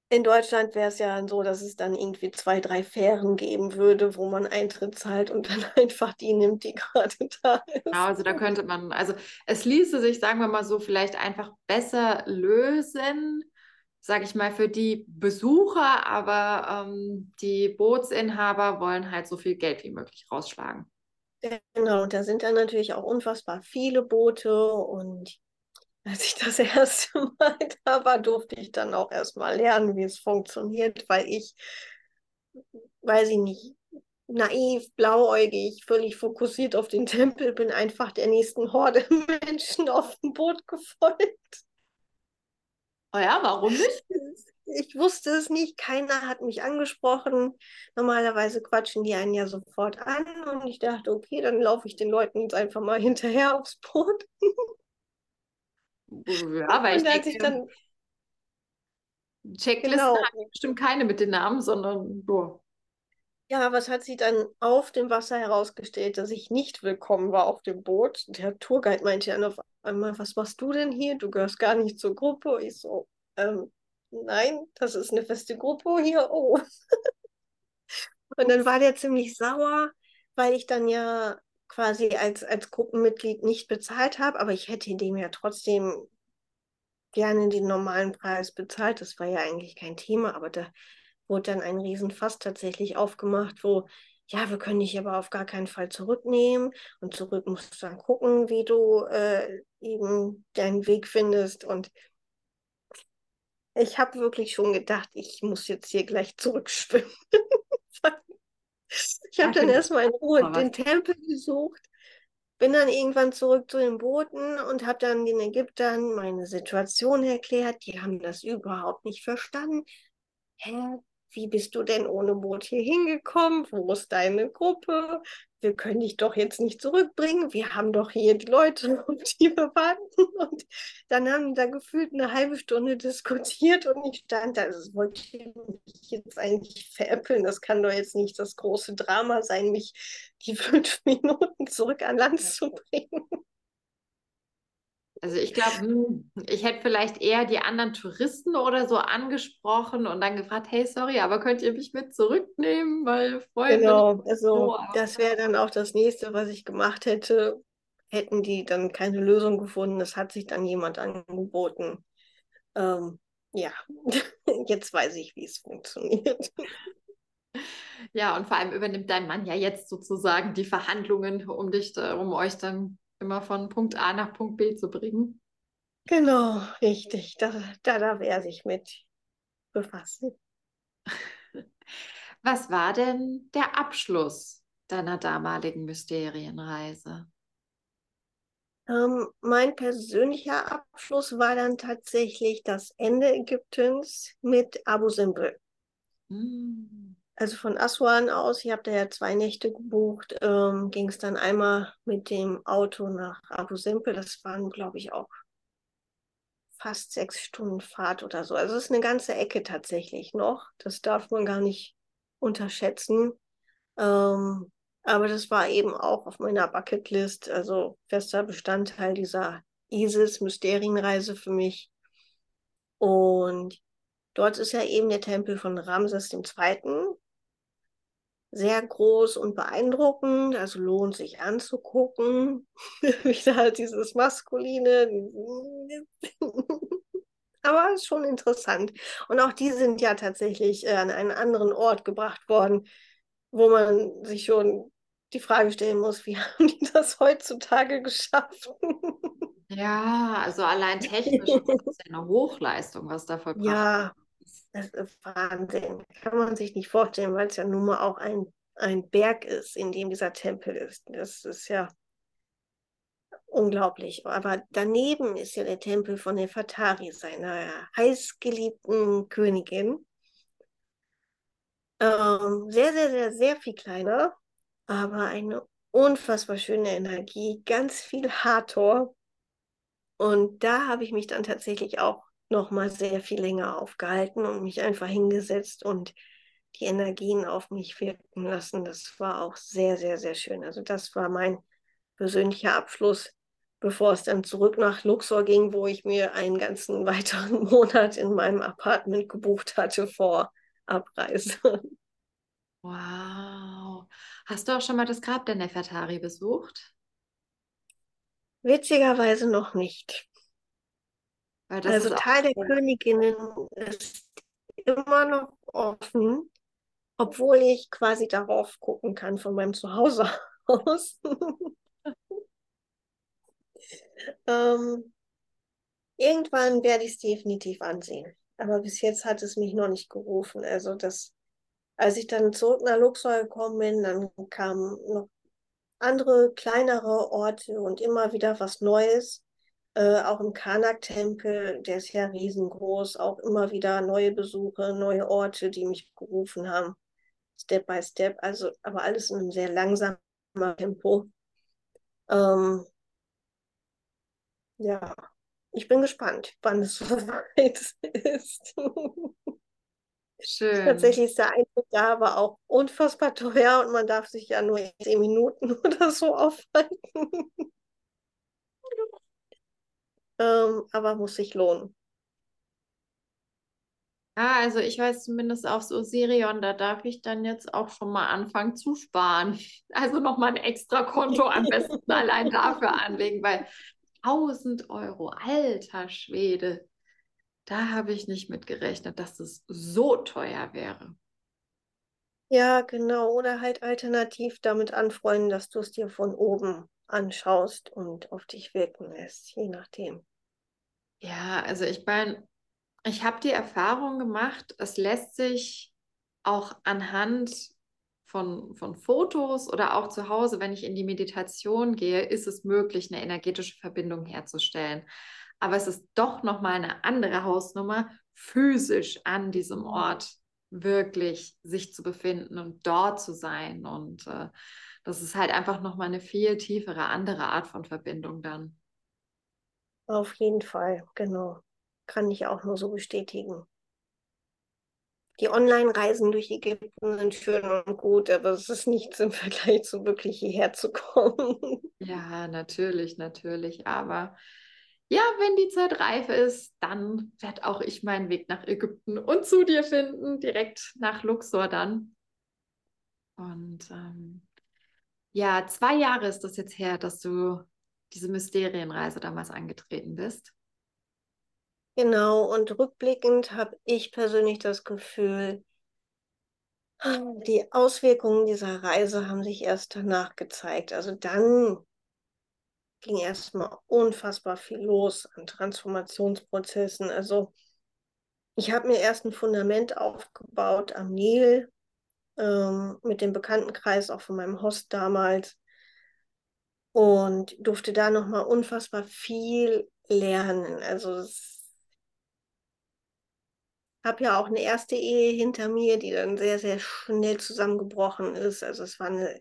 in Deutschland wäre es ja so, dass es dann irgendwie zwei, drei Fähren geben würde, wo man Eintritt zahlt und dann einfach die nimmt, die gerade da ist. Genau, also da könnte man, also es ließe sich, sagen wir mal so, vielleicht einfach besser lösen, sage ich mal, für die Besucher, aber ähm, die Bootsinhaber wollen halt so viel Geld wie möglich rausschlagen. Genau, da sind dann natürlich auch unfassbar viele Boote und als ich das erste Mal da war, durfte ich dann auch erstmal lernen, wie es funktioniert, weil ich, weiß ich nicht, naiv, blauäugig, völlig fokussiert auf den Tempel bin, einfach der nächsten Horde Menschen auf dem Boot gefolgt. Oh ja, warum nicht? Ich wusste es nicht, keiner hat mich angesprochen. Normalerweise quatschen die einen ja sofort an und ich dachte, okay, dann laufe ich den Leuten jetzt einfach mal hinterher aufs Boot. Ja, weil ich denke, dann... Checklisten genau. haben bestimmt keine mit den Namen, sondern boah. Ja, was hat sich dann auf dem Wasser herausgestellt, dass ich nicht willkommen war auf dem Boot? Der Tourguide meinte dann auf einmal, was machst du denn hier? Du gehörst gar nicht zur Gruppe. Ich so, ähm, nein, das ist eine feste Gruppe hier. Oh. Und dann war der ziemlich sauer, weil ich dann ja quasi als, als Gruppenmitglied nicht bezahlt habe, aber ich hätte dem ja trotzdem gerne den normalen Preis bezahlt. Das war ja eigentlich kein Thema, aber da wurde dann ein Riesenfass tatsächlich aufgemacht, wo, ja, wir können dich aber auf gar keinen Fall zurücknehmen und zurück musst du dann gucken, wie du äh, eben deinen Weg findest. Und ich habe wirklich schon gedacht, ich muss jetzt hier gleich zurückschwimmen. ich habe dann erstmal in Ruhe den Tempel besucht, bin dann irgendwann zurück zu den Booten und habe dann den Ägyptern meine Situation erklärt. Die haben das überhaupt nicht verstanden. Hä, wie bist du denn ohne Boot hier hingekommen? Wo ist deine Gruppe? Wir können dich doch jetzt nicht zurückbringen. Wir haben doch hier die Leute, auf die wir warten. Und dann haben die da gefühlt eine halbe Stunde diskutiert und ich stand da, das wollte ich jetzt eigentlich veräppeln. Das kann doch jetzt nicht das große Drama sein, mich die fünf Minuten zurück an Land zu bringen. Also ich glaube, hm, ich hätte vielleicht eher die anderen Touristen oder so angesprochen und dann gefragt, hey, sorry, aber könnt ihr mich mit zurücknehmen, weil Freunde. Genau, also so, das wäre dann auch das nächste, was ich gemacht hätte. Hätten die dann keine Lösung gefunden, es hat sich dann jemand angeboten. Ähm, ja, jetzt weiß ich, wie es funktioniert. Ja, und vor allem übernimmt dein Mann ja jetzt sozusagen die Verhandlungen, um dich, um euch dann immer von Punkt A nach Punkt B zu bringen. Genau, richtig. Da, da darf er sich mit befassen. Was war denn der Abschluss deiner damaligen Mysterienreise? Ähm, mein persönlicher Abschluss war dann tatsächlich das Ende Ägyptens mit Abu Simbel. Mm also von Aswan aus, ich habe da ja zwei Nächte gebucht, ähm, ging es dann einmal mit dem Auto nach Abu Simbel. Das waren, glaube ich, auch fast sechs Stunden Fahrt oder so. Also es ist eine ganze Ecke tatsächlich noch. Das darf man gar nicht unterschätzen. Ähm, aber das war eben auch auf meiner Bucketlist, also fester Bestandteil dieser ISIS-Mysterienreise für mich. Und dort ist ja eben der Tempel von Ramses II sehr groß und beeindruckend, also lohnt sich anzugucken. Wieder halt dieses Maskuline. Aber es ist schon interessant. Und auch die sind ja tatsächlich äh, an einen anderen Ort gebracht worden, wo man sich schon die Frage stellen muss, wie haben die das heutzutage geschafft? Ja, also allein technisch ist das ja eine Hochleistung, was da vollbracht ja, das ist Wahnsinn. Kann man sich nicht vorstellen, weil es ja nun mal auch ein, ein Berg ist, in dem dieser Tempel ist. Das ist ja unglaublich. Aber daneben ist ja der Tempel von der Fatari, seiner heißgeliebten Königin. Ähm, sehr, sehr, sehr, sehr viel kleiner, aber eine unfassbar schöne Energie, ganz viel Hator. Und da habe ich mich dann tatsächlich auch noch mal sehr viel länger aufgehalten und mich einfach hingesetzt und die Energien auf mich wirken lassen. Das war auch sehr, sehr, sehr schön. Also das war mein persönlicher Abschluss, bevor es dann zurück nach Luxor ging, wo ich mir einen ganzen weiteren Monat in meinem Apartment gebucht hatte vor Abreise. Wow. Hast du auch schon mal das Grab der Nefertari besucht? Witzigerweise noch nicht also Teil der Königinnen ist immer noch offen, obwohl ich quasi darauf gucken kann von meinem Zuhause aus. ähm, irgendwann werde ich es definitiv ansehen. Aber bis jetzt hat es mich noch nicht gerufen. Also das, als ich dann zurück nach Luxor gekommen bin, dann kamen noch andere kleinere Orte und immer wieder was Neues. Äh, auch im Karnak-Tempel, der ist ja riesengroß, auch immer wieder neue Besuche, neue Orte, die mich gerufen haben. Step by Step, also aber alles in einem sehr langsamen Tempo. Ähm, ja, ich bin gespannt, wann es soweit ist. Schön. Tatsächlich ist der Eintritt da aber auch unfassbar teuer und man darf sich ja nur zehn Minuten oder so aufhalten. Ähm, aber muss sich lohnen. Ja, also ich weiß zumindest aufs Osirion, da darf ich dann jetzt auch schon mal anfangen zu sparen. Also nochmal ein extra Konto am besten allein dafür anlegen, weil 1000 Euro, alter Schwede, da habe ich nicht mit gerechnet, dass es so teuer wäre. Ja, genau. Oder halt alternativ damit anfreunden, dass du es dir von oben anschaust und auf dich wirken lässt, je nachdem. Ja, also ich meine, ich habe die Erfahrung gemacht, es lässt sich auch anhand von, von Fotos oder auch zu Hause, wenn ich in die Meditation gehe, ist es möglich, eine energetische Verbindung herzustellen. Aber es ist doch nochmal eine andere Hausnummer, physisch an diesem Ort wirklich sich zu befinden und dort zu sein. Und äh, das ist halt einfach nochmal eine viel tiefere, andere Art von Verbindung dann. Auf jeden Fall, genau. Kann ich auch nur so bestätigen. Die Online-Reisen durch Ägypten sind schön und gut, aber es ist nichts im Vergleich zu wirklich hierher zu kommen. Ja, natürlich, natürlich. Aber ja, wenn die Zeit reif ist, dann werde auch ich meinen Weg nach Ägypten und zu dir finden, direkt nach Luxor dann. Und ähm, ja, zwei Jahre ist das jetzt her, dass du diese Mysterienreise damals angetreten bist. Genau, und rückblickend habe ich persönlich das Gefühl, die Auswirkungen dieser Reise haben sich erst danach gezeigt. Also dann ging erstmal unfassbar viel los an Transformationsprozessen. Also ich habe mir erst ein Fundament aufgebaut am Nil ähm, mit dem Bekanntenkreis auch von meinem Host damals und durfte da nochmal unfassbar viel lernen. Also habe ja auch eine erste Ehe hinter mir, die dann sehr, sehr schnell zusammengebrochen ist. Also es war eine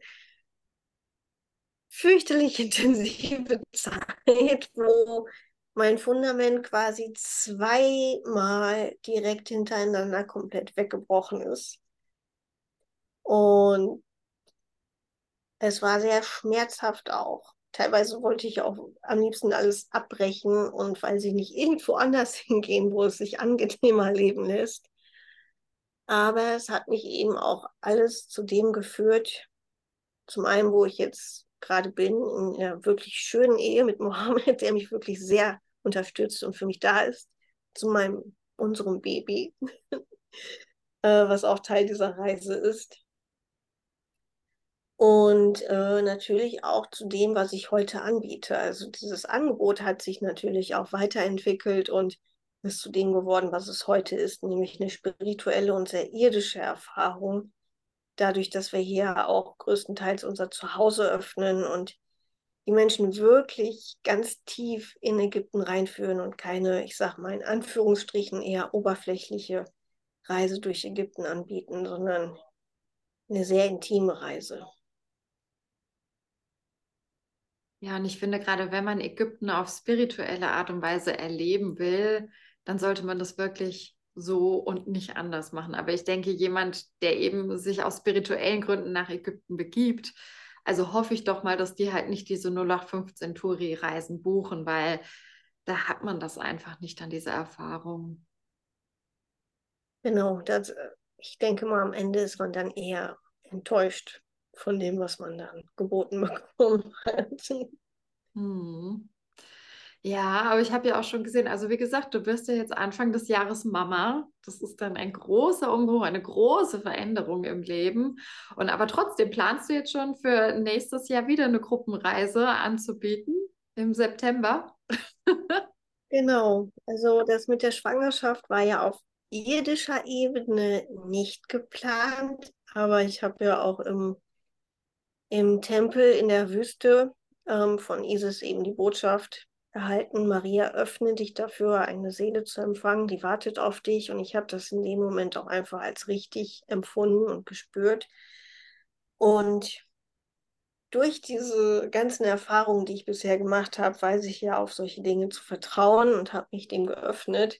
fürchterlich intensive Zeit, wo mein Fundament quasi zweimal direkt hintereinander komplett weggebrochen ist. Und es war sehr schmerzhaft auch. Teilweise wollte ich auch am liebsten alles abbrechen und weil sie nicht irgendwo anders hingehen, wo es sich angenehmer leben lässt. Aber es hat mich eben auch alles zu dem geführt, zum einen, wo ich jetzt gerade bin, in einer wirklich schönen Ehe mit Mohammed, der mich wirklich sehr unterstützt und für mich da ist, zu meinem, unserem Baby, was auch Teil dieser Reise ist. Und äh, natürlich auch zu dem, was ich heute anbiete. Also dieses Angebot hat sich natürlich auch weiterentwickelt und ist zu dem geworden, was es heute ist, nämlich eine spirituelle und sehr irdische Erfahrung. Dadurch, dass wir hier auch größtenteils unser Zuhause öffnen und die Menschen wirklich ganz tief in Ägypten reinführen und keine, ich sag mal in Anführungsstrichen, eher oberflächliche Reise durch Ägypten anbieten, sondern eine sehr intime Reise. Ja, und ich finde, gerade wenn man Ägypten auf spirituelle Art und Weise erleben will, dann sollte man das wirklich so und nicht anders machen. Aber ich denke, jemand, der eben sich aus spirituellen Gründen nach Ägypten begibt, also hoffe ich doch mal, dass die halt nicht diese 0815 Touri-Reisen buchen, weil da hat man das einfach nicht an diese Erfahrung. Genau, das, ich denke mal, am Ende ist man dann eher enttäuscht von dem, was man dann geboten bekommen hat. Hm. Ja, aber ich habe ja auch schon gesehen, also wie gesagt, du wirst ja jetzt Anfang des Jahres Mama. Das ist dann ein großer Umbruch, eine große Veränderung im Leben. Und aber trotzdem planst du jetzt schon für nächstes Jahr wieder eine Gruppenreise anzubieten im September? Genau, also das mit der Schwangerschaft war ja auf irdischer Ebene nicht geplant, aber ich habe ja auch im, im Tempel in der Wüste ähm, von Isis eben die Botschaft erhalten, Maria, öffne dich dafür, eine Seele zu empfangen, die wartet auf dich. Und ich habe das in dem Moment auch einfach als richtig empfunden und gespürt. Und durch diese ganzen Erfahrungen, die ich bisher gemacht habe, weiß ich ja auf solche Dinge zu vertrauen und habe mich dem geöffnet.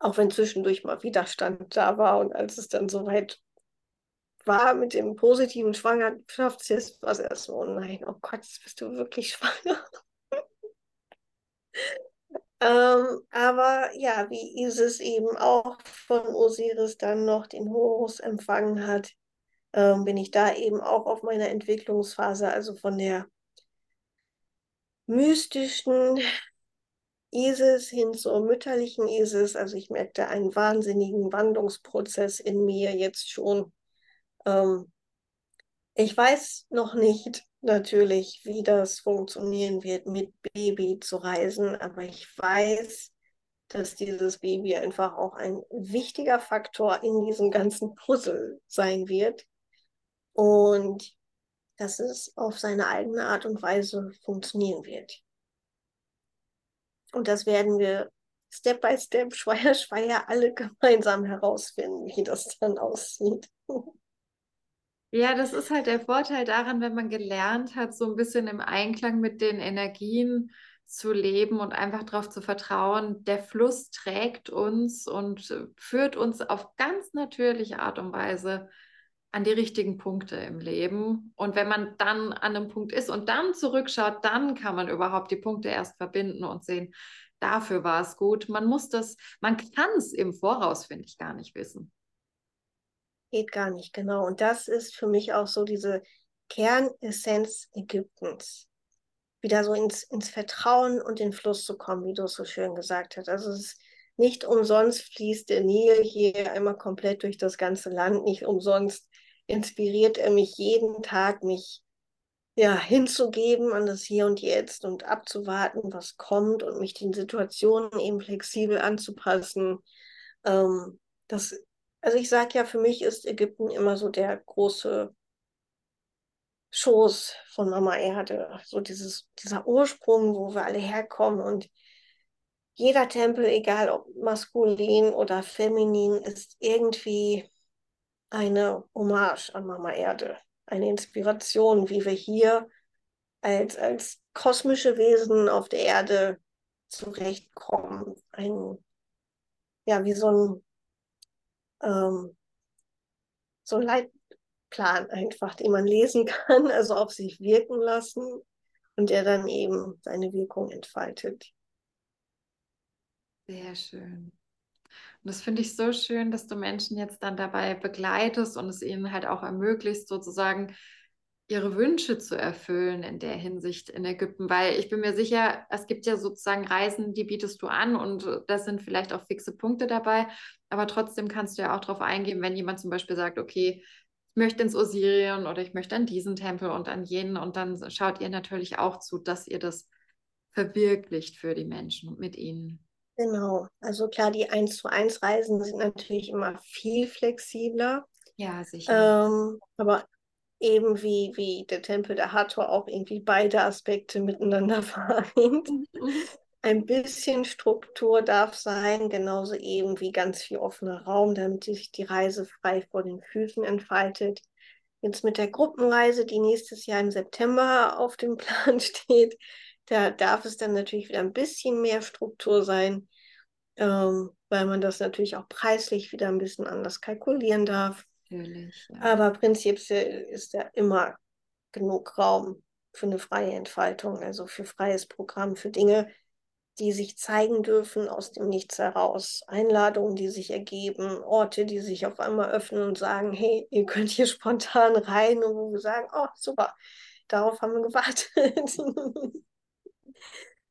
Auch wenn zwischendurch mal Widerstand da war und als es dann soweit war mit dem positiven Schwangerschaftstest, war es erst so, oh nein, oh Gott, bist du wirklich schwanger. Ähm, aber ja, wie Isis eben auch von Osiris dann noch den Horus empfangen hat, ähm, bin ich da eben auch auf meiner Entwicklungsphase, also von der mystischen Isis hin zur mütterlichen Isis. Also ich merkte einen wahnsinnigen Wandlungsprozess in mir jetzt schon. Ähm, ich weiß noch nicht natürlich, wie das funktionieren wird, mit Baby zu reisen, aber ich weiß, dass dieses Baby einfach auch ein wichtiger Faktor in diesem ganzen Puzzle sein wird und dass es auf seine eigene Art und Weise funktionieren wird. Und das werden wir Step by Step, Schweier, Schweier, alle gemeinsam herausfinden, wie das dann aussieht. Ja, das ist halt der Vorteil daran, wenn man gelernt hat, so ein bisschen im Einklang mit den Energien zu leben und einfach darauf zu vertrauen, der Fluss trägt uns und führt uns auf ganz natürliche Art und Weise an die richtigen Punkte im Leben. Und wenn man dann an einem Punkt ist und dann zurückschaut, dann kann man überhaupt die Punkte erst verbinden und sehen, dafür war es gut. Man muss das, man kann es im Voraus, finde ich, gar nicht wissen. Geht gar nicht, genau. Und das ist für mich auch so diese Kernessenz Ägyptens. Wieder so ins, ins Vertrauen und den Fluss zu kommen, wie du es so schön gesagt hast. Also es ist nicht umsonst fließt der Nil hier einmal komplett durch das ganze Land. Nicht umsonst inspiriert er mich jeden Tag, mich ja, hinzugeben an das Hier und Jetzt und abzuwarten, was kommt und mich den Situationen eben flexibel anzupassen. Ähm, das, also ich sage ja, für mich ist Ägypten immer so der große Schoß von Mama Erde, so dieses, dieser Ursprung, wo wir alle herkommen. Und jeder Tempel, egal ob maskulin oder feminin, ist irgendwie eine Hommage an Mama Erde, eine Inspiration, wie wir hier als, als kosmische Wesen auf der Erde zurechtkommen. Ein, ja, wie so ein, ähm, so ein Leitplan einfach, den man lesen kann, also auf sich wirken lassen und der dann eben seine Wirkung entfaltet. Sehr schön. Und das finde ich so schön, dass du Menschen jetzt dann dabei begleitest und es ihnen halt auch ermöglicht, sozusagen ihre Wünsche zu erfüllen in der Hinsicht in Ägypten, weil ich bin mir sicher, es gibt ja sozusagen Reisen, die bietest du an und das sind vielleicht auch fixe Punkte dabei, aber trotzdem kannst du ja auch darauf eingehen, wenn jemand zum Beispiel sagt, okay, ich möchte ins Osirien oder ich möchte an diesen Tempel und an jenen und dann schaut ihr natürlich auch zu, dass ihr das verwirklicht für die Menschen und mit ihnen. Genau, also klar, die 1 zu 1 Reisen sind natürlich immer viel flexibler. Ja, sicher. Ähm, aber eben wie, wie der Tempel der Hathor auch irgendwie beide Aspekte miteinander vereint. Mhm. Ein bisschen Struktur darf sein, genauso eben wie ganz viel offener Raum, damit sich die Reise frei vor den Füßen entfaltet. Jetzt mit der Gruppenreise, die nächstes Jahr im September auf dem Plan steht, da darf es dann natürlich wieder ein bisschen mehr Struktur sein, ähm, weil man das natürlich auch preislich wieder ein bisschen anders kalkulieren darf. Natürlich. Ja. Aber prinzipiell ist ja immer genug Raum für eine freie Entfaltung, also für freies Programm, für Dinge, die sich zeigen dürfen aus dem Nichts heraus. Einladungen, die sich ergeben, Orte, die sich auf einmal öffnen und sagen, hey, ihr könnt hier spontan rein und wo wir sagen, oh, super, darauf haben wir gewartet.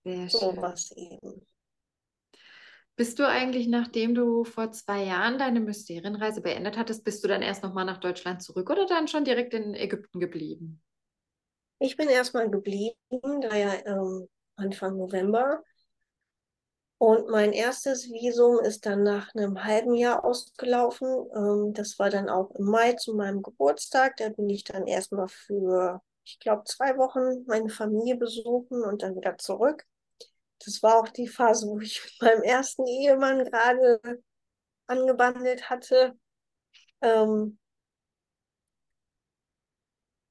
Sehr schön. Sowas eben. Bist du eigentlich, nachdem du vor zwei Jahren deine Mysterienreise beendet hattest, bist du dann erst nochmal nach Deutschland zurück oder dann schon direkt in Ägypten geblieben? Ich bin erstmal geblieben, da ja ähm, Anfang November. Und mein erstes Visum ist dann nach einem halben Jahr ausgelaufen. Ähm, das war dann auch im Mai zu meinem Geburtstag. Da bin ich dann erstmal für, ich glaube, zwei Wochen meine Familie besuchen und dann wieder zurück das war auch die Phase, wo ich mit meinem ersten Ehemann gerade angebandelt hatte. Ähm,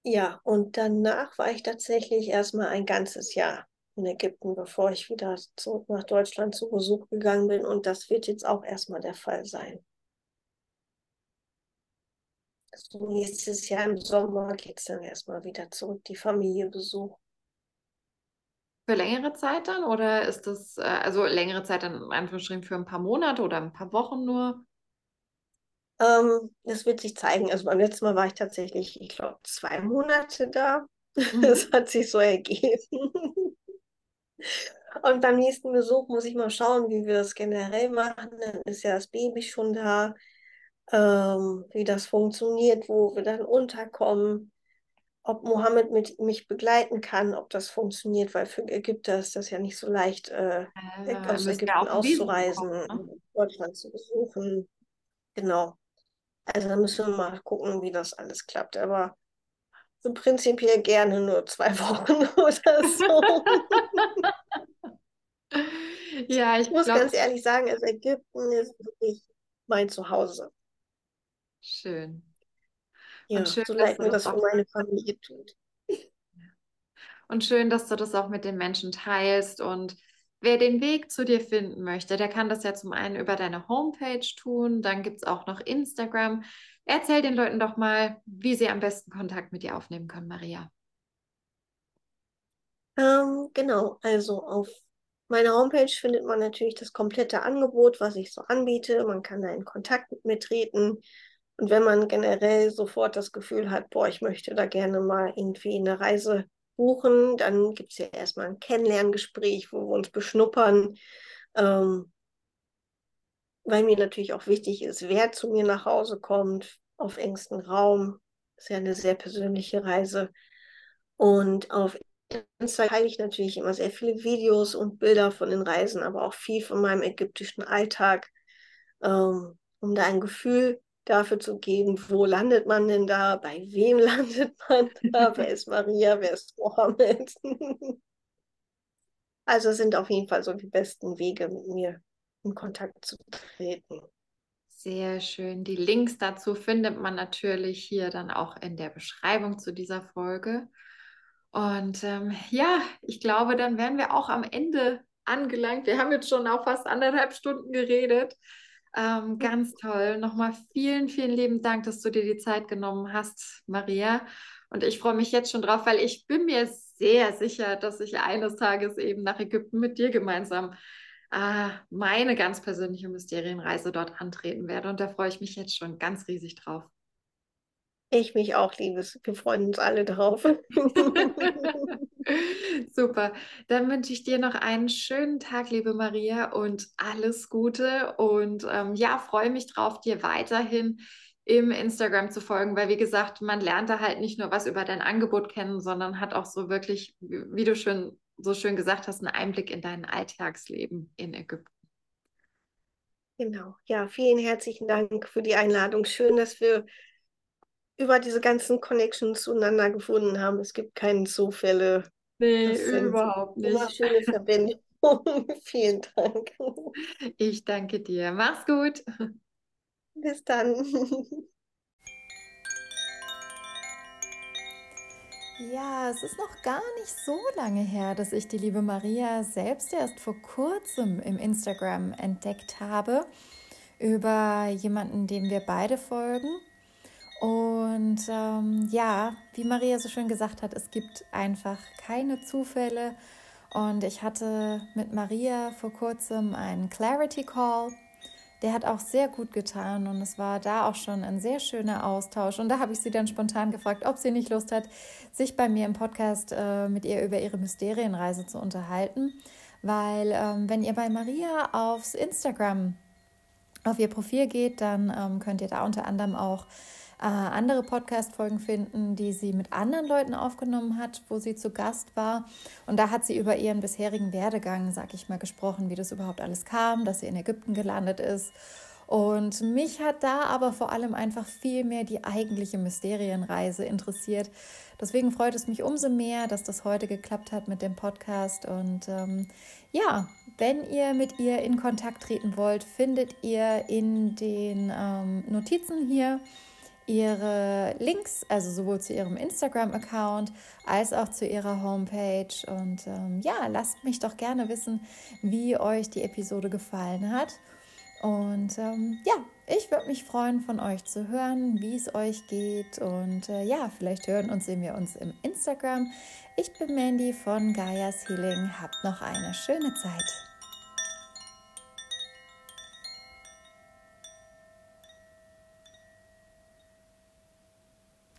ja, und danach war ich tatsächlich erstmal ein ganzes Jahr in Ägypten, bevor ich wieder zurück nach Deutschland zu Besuch gegangen bin. Und das wird jetzt auch erstmal der Fall sein. Also nächstes Jahr im Sommer geht es dann erstmal wieder zurück, die Familie besuchen. Für längere Zeit dann oder ist das, äh, also längere Zeit dann in Anführungsstrichen für ein paar Monate oder ein paar Wochen nur? Ähm, das wird sich zeigen. Also beim letzten Mal war ich tatsächlich, ich glaube, zwei Monate da. Mhm. Das hat sich so ergeben. Und beim nächsten Besuch muss ich mal schauen, wie wir das generell machen. Dann ist ja das Baby schon da, ähm, wie das funktioniert, wo wir dann unterkommen ob Mohammed mit, mich begleiten kann, ob das funktioniert, weil für Ägypter ist das ja nicht so leicht, äh, äh, aus Ägypten auszureisen, bekommen, ne? Deutschland zu besuchen. Genau. Also da müssen wir mal gucken, wie das alles klappt. Aber so prinzipiell gerne nur zwei Wochen oder so. ja, ich, ich muss glaub... ganz ehrlich sagen, also Ägypten ist wirklich mein Zuhause. Schön. Ja, schön, so leid mir das für meine Familie tut. Und schön, dass du das auch mit den Menschen teilst. Und wer den Weg zu dir finden möchte, der kann das ja zum einen über deine Homepage tun. Dann gibt es auch noch Instagram. Erzähl den Leuten doch mal, wie sie am besten Kontakt mit dir aufnehmen können, Maria. Ähm, genau, also auf meiner Homepage findet man natürlich das komplette Angebot, was ich so anbiete. Man kann da in Kontakt mit mir treten. Und wenn man generell sofort das Gefühl hat, boah, ich möchte da gerne mal irgendwie eine Reise buchen, dann gibt es ja erstmal ein Kennenlerngespräch, wo wir uns beschnuppern. Ähm, weil mir natürlich auch wichtig ist, wer zu mir nach Hause kommt, auf engstem Raum. Ist ja eine sehr persönliche Reise. Und auf Instagram teile ich natürlich immer sehr viele Videos und Bilder von den Reisen, aber auch viel von meinem ägyptischen Alltag, ähm, um da ein Gefühl dafür zu geben, wo landet man denn da, bei wem landet man da, wer ist Maria, wer ist Mohammed. also sind auf jeden Fall so die besten Wege, mit mir in Kontakt zu treten. Sehr schön. Die Links dazu findet man natürlich hier dann auch in der Beschreibung zu dieser Folge. Und ähm, ja, ich glaube, dann wären wir auch am Ende angelangt. Wir haben jetzt schon auch fast anderthalb Stunden geredet. Ähm, ganz toll. Nochmal vielen, vielen lieben Dank, dass du dir die Zeit genommen hast, Maria. Und ich freue mich jetzt schon drauf, weil ich bin mir sehr sicher, dass ich eines Tages eben nach Ägypten mit dir gemeinsam äh, meine ganz persönliche Mysterienreise dort antreten werde. Und da freue ich mich jetzt schon ganz riesig drauf. Ich mich auch, Liebes. Wir freuen uns alle drauf. Super. Dann wünsche ich dir noch einen schönen Tag, liebe Maria, und alles Gute. Und ähm, ja, freue mich drauf, dir weiterhin im Instagram zu folgen, weil wie gesagt, man lernt da halt nicht nur was über dein Angebot kennen, sondern hat auch so wirklich, wie du schön so schön gesagt hast, einen Einblick in dein Alltagsleben in Ägypten. Genau. Ja, vielen herzlichen Dank für die Einladung. Schön, dass wir über diese ganzen Connections zueinander gefunden haben. Es gibt keine Zufälle. Nee, überhaupt nicht. Immer schöne Verbindung. Vielen Dank. Ich danke dir. Mach's gut. Bis dann. Ja, es ist noch gar nicht so lange her, dass ich die liebe Maria selbst erst vor kurzem im Instagram entdeckt habe über jemanden, dem wir beide folgen. Und ähm, ja, wie Maria so schön gesagt hat, es gibt einfach keine Zufälle. Und ich hatte mit Maria vor kurzem einen Clarity Call. Der hat auch sehr gut getan und es war da auch schon ein sehr schöner Austausch. Und da habe ich sie dann spontan gefragt, ob sie nicht Lust hat, sich bei mir im Podcast äh, mit ihr über ihre Mysterienreise zu unterhalten, weil ähm, wenn ihr bei Maria aufs Instagram auf ihr Profil geht, dann ähm, könnt ihr da unter anderem auch äh, andere Podcast-Folgen finden, die sie mit anderen Leuten aufgenommen hat, wo sie zu Gast war. Und da hat sie über ihren bisherigen Werdegang, sag ich mal, gesprochen, wie das überhaupt alles kam, dass sie in Ägypten gelandet ist. Und mich hat da aber vor allem einfach viel mehr die eigentliche Mysterienreise interessiert. Deswegen freut es mich umso mehr, dass das heute geklappt hat mit dem Podcast. Und ähm, ja, wenn ihr mit ihr in Kontakt treten wollt, findet ihr in den ähm, Notizen hier ihre Links, also sowohl zu ihrem Instagram-Account als auch zu ihrer Homepage. Und ähm, ja, lasst mich doch gerne wissen, wie euch die Episode gefallen hat. Und ähm, ja, ich würde mich freuen, von euch zu hören, wie es euch geht. Und äh, ja, vielleicht hören und sehen wir uns im Instagram. Ich bin Mandy von Gaia's Healing. Habt noch eine schöne Zeit.